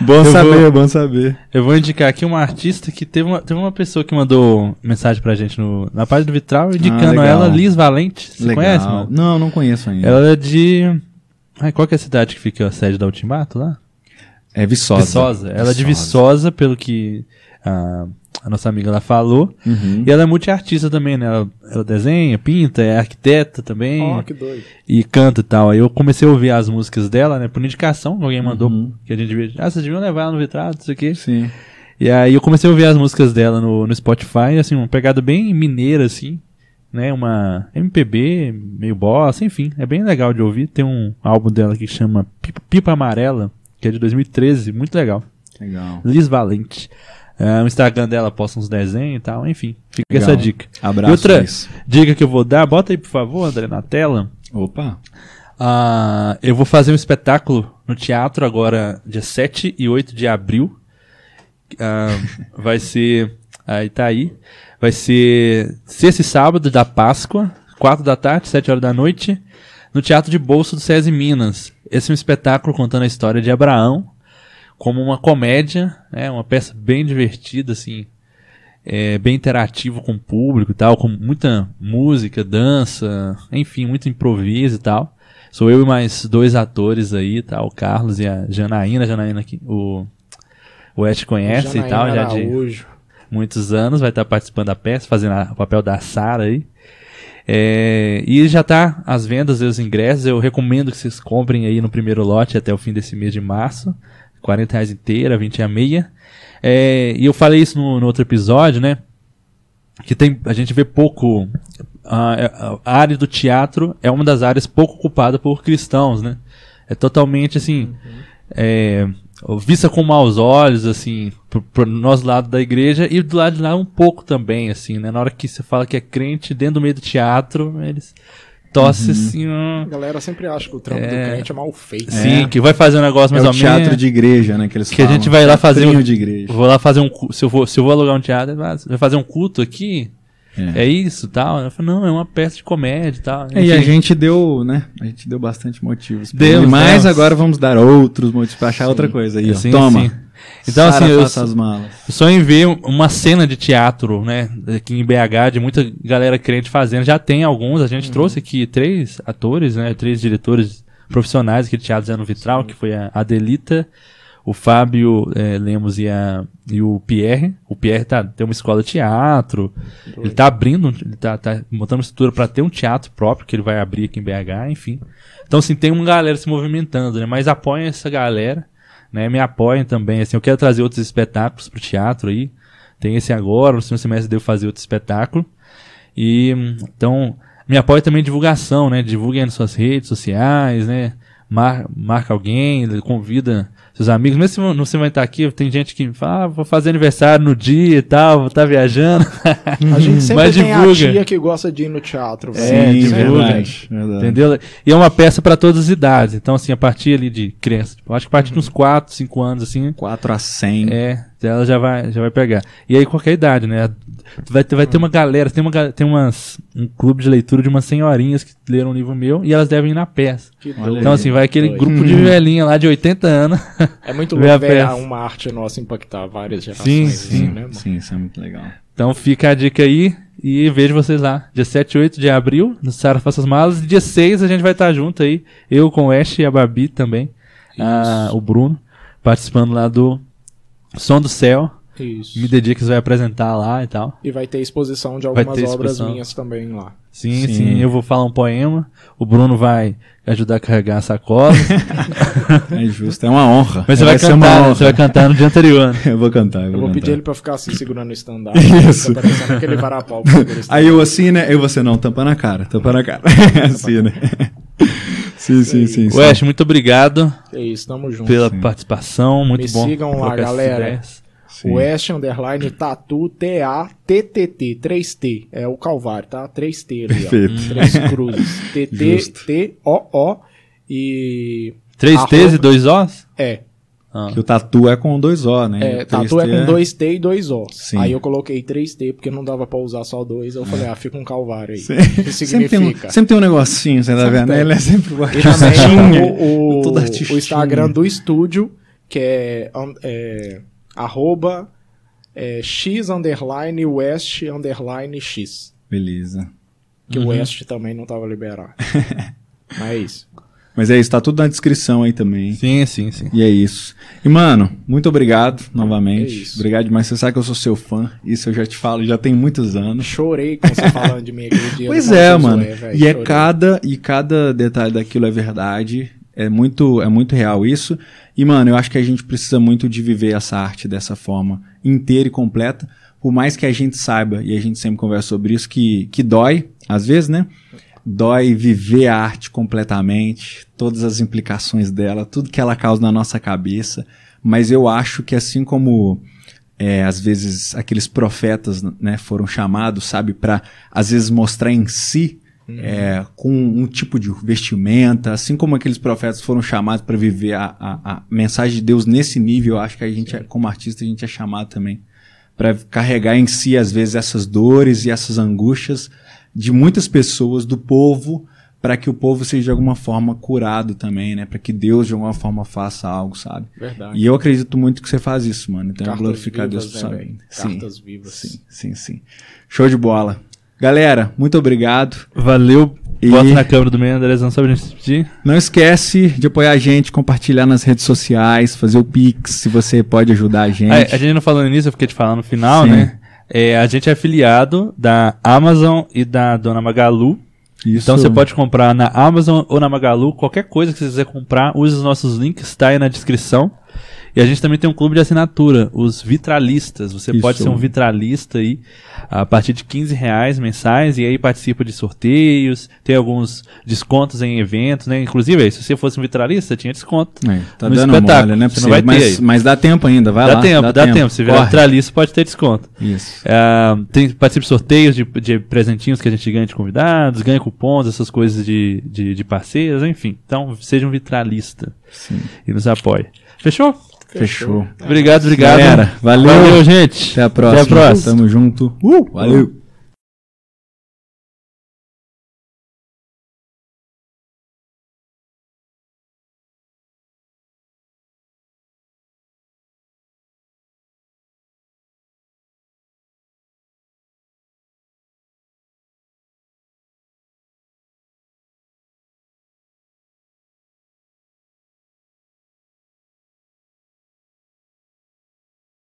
Bom Eu saber, vou- bom saber. Eu vou indicar aqui uma artista que teve uma, teve uma pessoa que mandou mensagem pra gente no, na página do Vitral, indicando legal. ela, Liz Valente. Você Legal. conhece, mano? Não, não conheço ainda. Ela é de. Ai, qual que é a cidade que fica a sede da Ultimato lá? É Viçosa. Viçosa. Ela é de Viçosa, pelo que a, a nossa amiga lá falou. Uhum. E ela é multiartista também, né? Ela, ela desenha, pinta, é arquiteta também. Ó, que doido. e canta e tal. Aí eu comecei a ouvir as músicas dela, né? Por indicação, alguém mandou Uhum. que a gente devia. Ah, vocês deviam levar ela no vitrado, isso aqui. Sim. E aí eu comecei a ouvir as músicas dela no, no Spotify, assim, uma pegada bem mineira, assim, né? Uma MPB, meio bossa, enfim, é bem legal de ouvir. Tem um álbum dela que chama Pipa, Pipa Amarela, que é de 2013, muito legal. Legal. Liz Valente. É, o Instagram dela posta uns desenhos e tal, enfim, fica Legal. essa dica. Abraço. E outra dica que eu vou dar, bota aí por favor, André, na tela. Opa. Ah, eu vou fazer um espetáculo no teatro agora, dia 7 e 8 de abril. Ah, vai ser. Aí tá aí. Vai ser sexta e sábado da Páscoa, 4 da tarde, 7 horas da noite, no Teatro de Bolso do SESI Minas. Esse é um espetáculo contando a história de Abraão, como uma comédia, né, uma peça bem divertida, assim, é, bem interativo com o público e tal, com muita música, dança, enfim, muito improviso e tal. Sou eu e mais dois atores aí, tá? O Carlos e a Janaína. A Janaína que o, o Ed conhece e tal, já de Araújo. muitos anos, vai estar participando da peça, fazendo a- o papel da Sara aí. É, e já tá às vendas os ingressos. Eu recomendo que vocês comprem aí no primeiro lote até o fim desse mês de março. 40 reais inteira, 20 a meia. É, e eu falei isso no, no outro episódio, né? Que tem, a gente vê pouco. A, a área do teatro é uma das áreas pouco ocupada por cristãos, né? É totalmente assim. é, vista com maus olhos, assim, pro, pro nosso lado da igreja e do lado de lá um pouco também, assim, né? Na hora que você fala que é crente dentro do meio do teatro, eles tossem assim, ó, A galera sempre acha que o trampo É. do crente é mal feito. sim, que vai fazer um negócio É mais o ou teatro menos. de igreja, né? Que, eles Que a falam. gente vai lá fazer um- de igreja. Vou lá fazer um se eu vou, se eu vou alugar um teatro, vai fazer um culto aqui, É. é isso, tal. Eu falo, não, é uma peça de comédia, e tal. É, e a gente deu, né? A gente deu bastante motivos. pra Demos, ele, mas agora vamos dar outros motivos pra achar outra coisa aí. Sim, Toma. sim. Então, Sara, assim, eu. Eu só em ver uma cena de teatro, né, aqui em BH, de muita galera crente fazendo. Já tem alguns, a gente trouxe aqui três atores, né, três diretores profissionais aqui de teatro Zé no Vitral, que foi a Adelita, o Fábio eh, Lemos e, a, e o Pierre. O Pierre tá, tem uma escola de teatro, ele tá abrindo, ele tá, tá montando uma estrutura para ter um teatro próprio que ele vai abrir aqui em BH, enfim. Então, assim, tem uma galera se movimentando, né, mas apoiem essa galera né, me apoiem também, assim, eu quero trazer outros espetáculos pro teatro aí, Tem esse agora, no segundo semestre devo fazer outro espetáculo. E então, me apoia também em divulgação, né? Divulguem nas suas redes sociais, né? Mar, marca alguém, convida seus amigos, mesmo se não você vai estar aqui, tem gente que fala, ah, vou fazer aniversário no dia e tal, vou estar viajando. A gente sempre Mas tem divulga. a tia que gosta de ir no teatro. É, Sim, divulga. verdade, verdade. Entendeu? E é uma peça para todas as idades. Então, assim, a partir ali de criança, tipo, eu acho que a partir de uns 4, 5 anos, assim, 4 a 100. é, ela já vai, já vai pegar. E aí, qualquer idade, né? Vai ter, vai ter uma galera, tem, uma, tem umas, um clube de leitura de umas senhorinhas que leram um livro meu e elas devem ir na peça. Então, assim, vai aquele Doido. grupo de velhinha lá de 80 anos. É muito louco ver uma arte nossa impactar várias Sim, gerações. sim. assim, né, mano? Sim, isso é muito legal. Então fica a dica aí e vejo vocês lá. Dia 7 e 8 de abril, no Sara Faça as Malas. E dia 6 a gente vai estar junto aí. Eu com o Ash e a Babi também. Ah, o Bruno, participando lá do Som do Céu. Isso. Me Dediques vai apresentar lá e tal. E vai ter exposição de Vai algumas obras exposição. minhas também lá. Sim, Sim. sim, eu vou falar um poema. O Bruno vai ajudar a carregar a sacola. É justo, é uma honra. Mas você vai, uma cantar, honra. você vai cantar no dia anterior. né? Eu vou cantar, eu Eu vou, vou cantar. pedir ele pra ficar assim segurando o stand-up. Isso. Parecendo aquele varapau. Aí eu assim, né? Eu você não, tampa na cara, tampa na cara. assim, né? Sim, sim, sim. sim. Muito obrigado É isso, tamo junto. pela participação. Muito Me bom. sigam lá, galera. Sim. West Underline Tatu T-A-T-T-T 3T. É o Calvário, tá? 3T ali, Perfeito. ó. Três cruzes. Justo. T-T-O-O e. Três T's e dois O's? É. Ah. Que o tatu é com dois O, né? É, O tatu é três com dois T e dois O. Sim. Aí eu coloquei 3T porque não dava pra usar só dois. Eu falei, ah, fica um calvário aí. Sim. O que Sempre tem, um, significa? sempre tem um negocinho, você tá vendo? Ele é sempre o E também artistinha. o, o, o. Instagram do estúdio, que é, é, arroba é, x underline west underline x. Beleza. Que Uhum. o west também não tava liberado. Mas é isso. Mas é isso, tá tudo na descrição aí também. Sim, sim, sim. E é isso. E, mano, muito obrigado novamente. É. Obrigado demais. Você sabe que eu sou seu fã. Isso eu já te falo, já tem muitos anos. Chorei com você falando de mim aquele dia. Pois no é, mano. Zoé, e é cada e cada detalhe daquilo é verdade. É muito é muito real isso. E mano, eu acho que a gente precisa muito de viver essa arte dessa forma inteira e completa. Por mais que a gente saiba e a gente sempre conversa sobre isso que que dói, às vezes, né? Dói viver a arte completamente, todas as implicações dela, tudo que ela causa na nossa cabeça. Mas eu acho que assim como é, às vezes aqueles profetas né, foram chamados, sabe, para às vezes mostrar em si é, com um tipo de vestimenta, assim como aqueles profetas foram chamados para viver a, a, a mensagem de Deus nesse nível, eu acho que a gente, é- como artista, a gente é chamado também para carregar em si às vezes essas dores e essas angústias de muitas pessoas do povo para que o povo seja de alguma forma curado também, né? Para que Deus de alguma forma faça algo, sabe? Verdade. E eu acredito muito que você faz isso, mano. Então, Cartas glorificar a Deus por né, sua vida. Sim, Cartas vivas. sim, sim, sim. Show de bola. Galera, muito obrigado. Valeu. E- Bota na câmera do meio, Andrezão, só pra gente despedir. Não esquece de apoiar a gente, compartilhar nas redes sociais, fazer o Pix, se você pode ajudar a gente. Ah, a gente não falando nisso, eu fiquei te falando no final, Sim. né? É, a gente é afiliado da Amazon e da Dona Magalu. Isso. Então você pode comprar na Amazon ou na Magalu, qualquer coisa que você quiser comprar, use os nossos links, tá aí na descrição. E a gente também tem um clube de assinatura, os vitralistas. Você Isso. pode ser um vitralista aí a partir de 15 reais mensais e aí participa de sorteios, tem alguns descontos em eventos, né? Inclusive, aí, se você fosse um vitralista, tinha desconto. É, tá no dando espetáculo. mole, né? Você não vai ter mas, aí. mas dá tempo ainda, vai dá lá. tempo, dá, tempo. Se virar vitralista, pode ter desconto. Isso. Tem, participa de sorteios de, de presentinhos que a gente ganha de convidados, ganha cupons, essas coisas de, de, de parceiros, enfim. Então, seja um vitralista Sim. e nos apoie. Fechou? Fechou. Obrigado, obrigado. Galera, valeu. Valeu, gente. Até a próxima. Até a próxima. Tamo junto. Uh, valeu.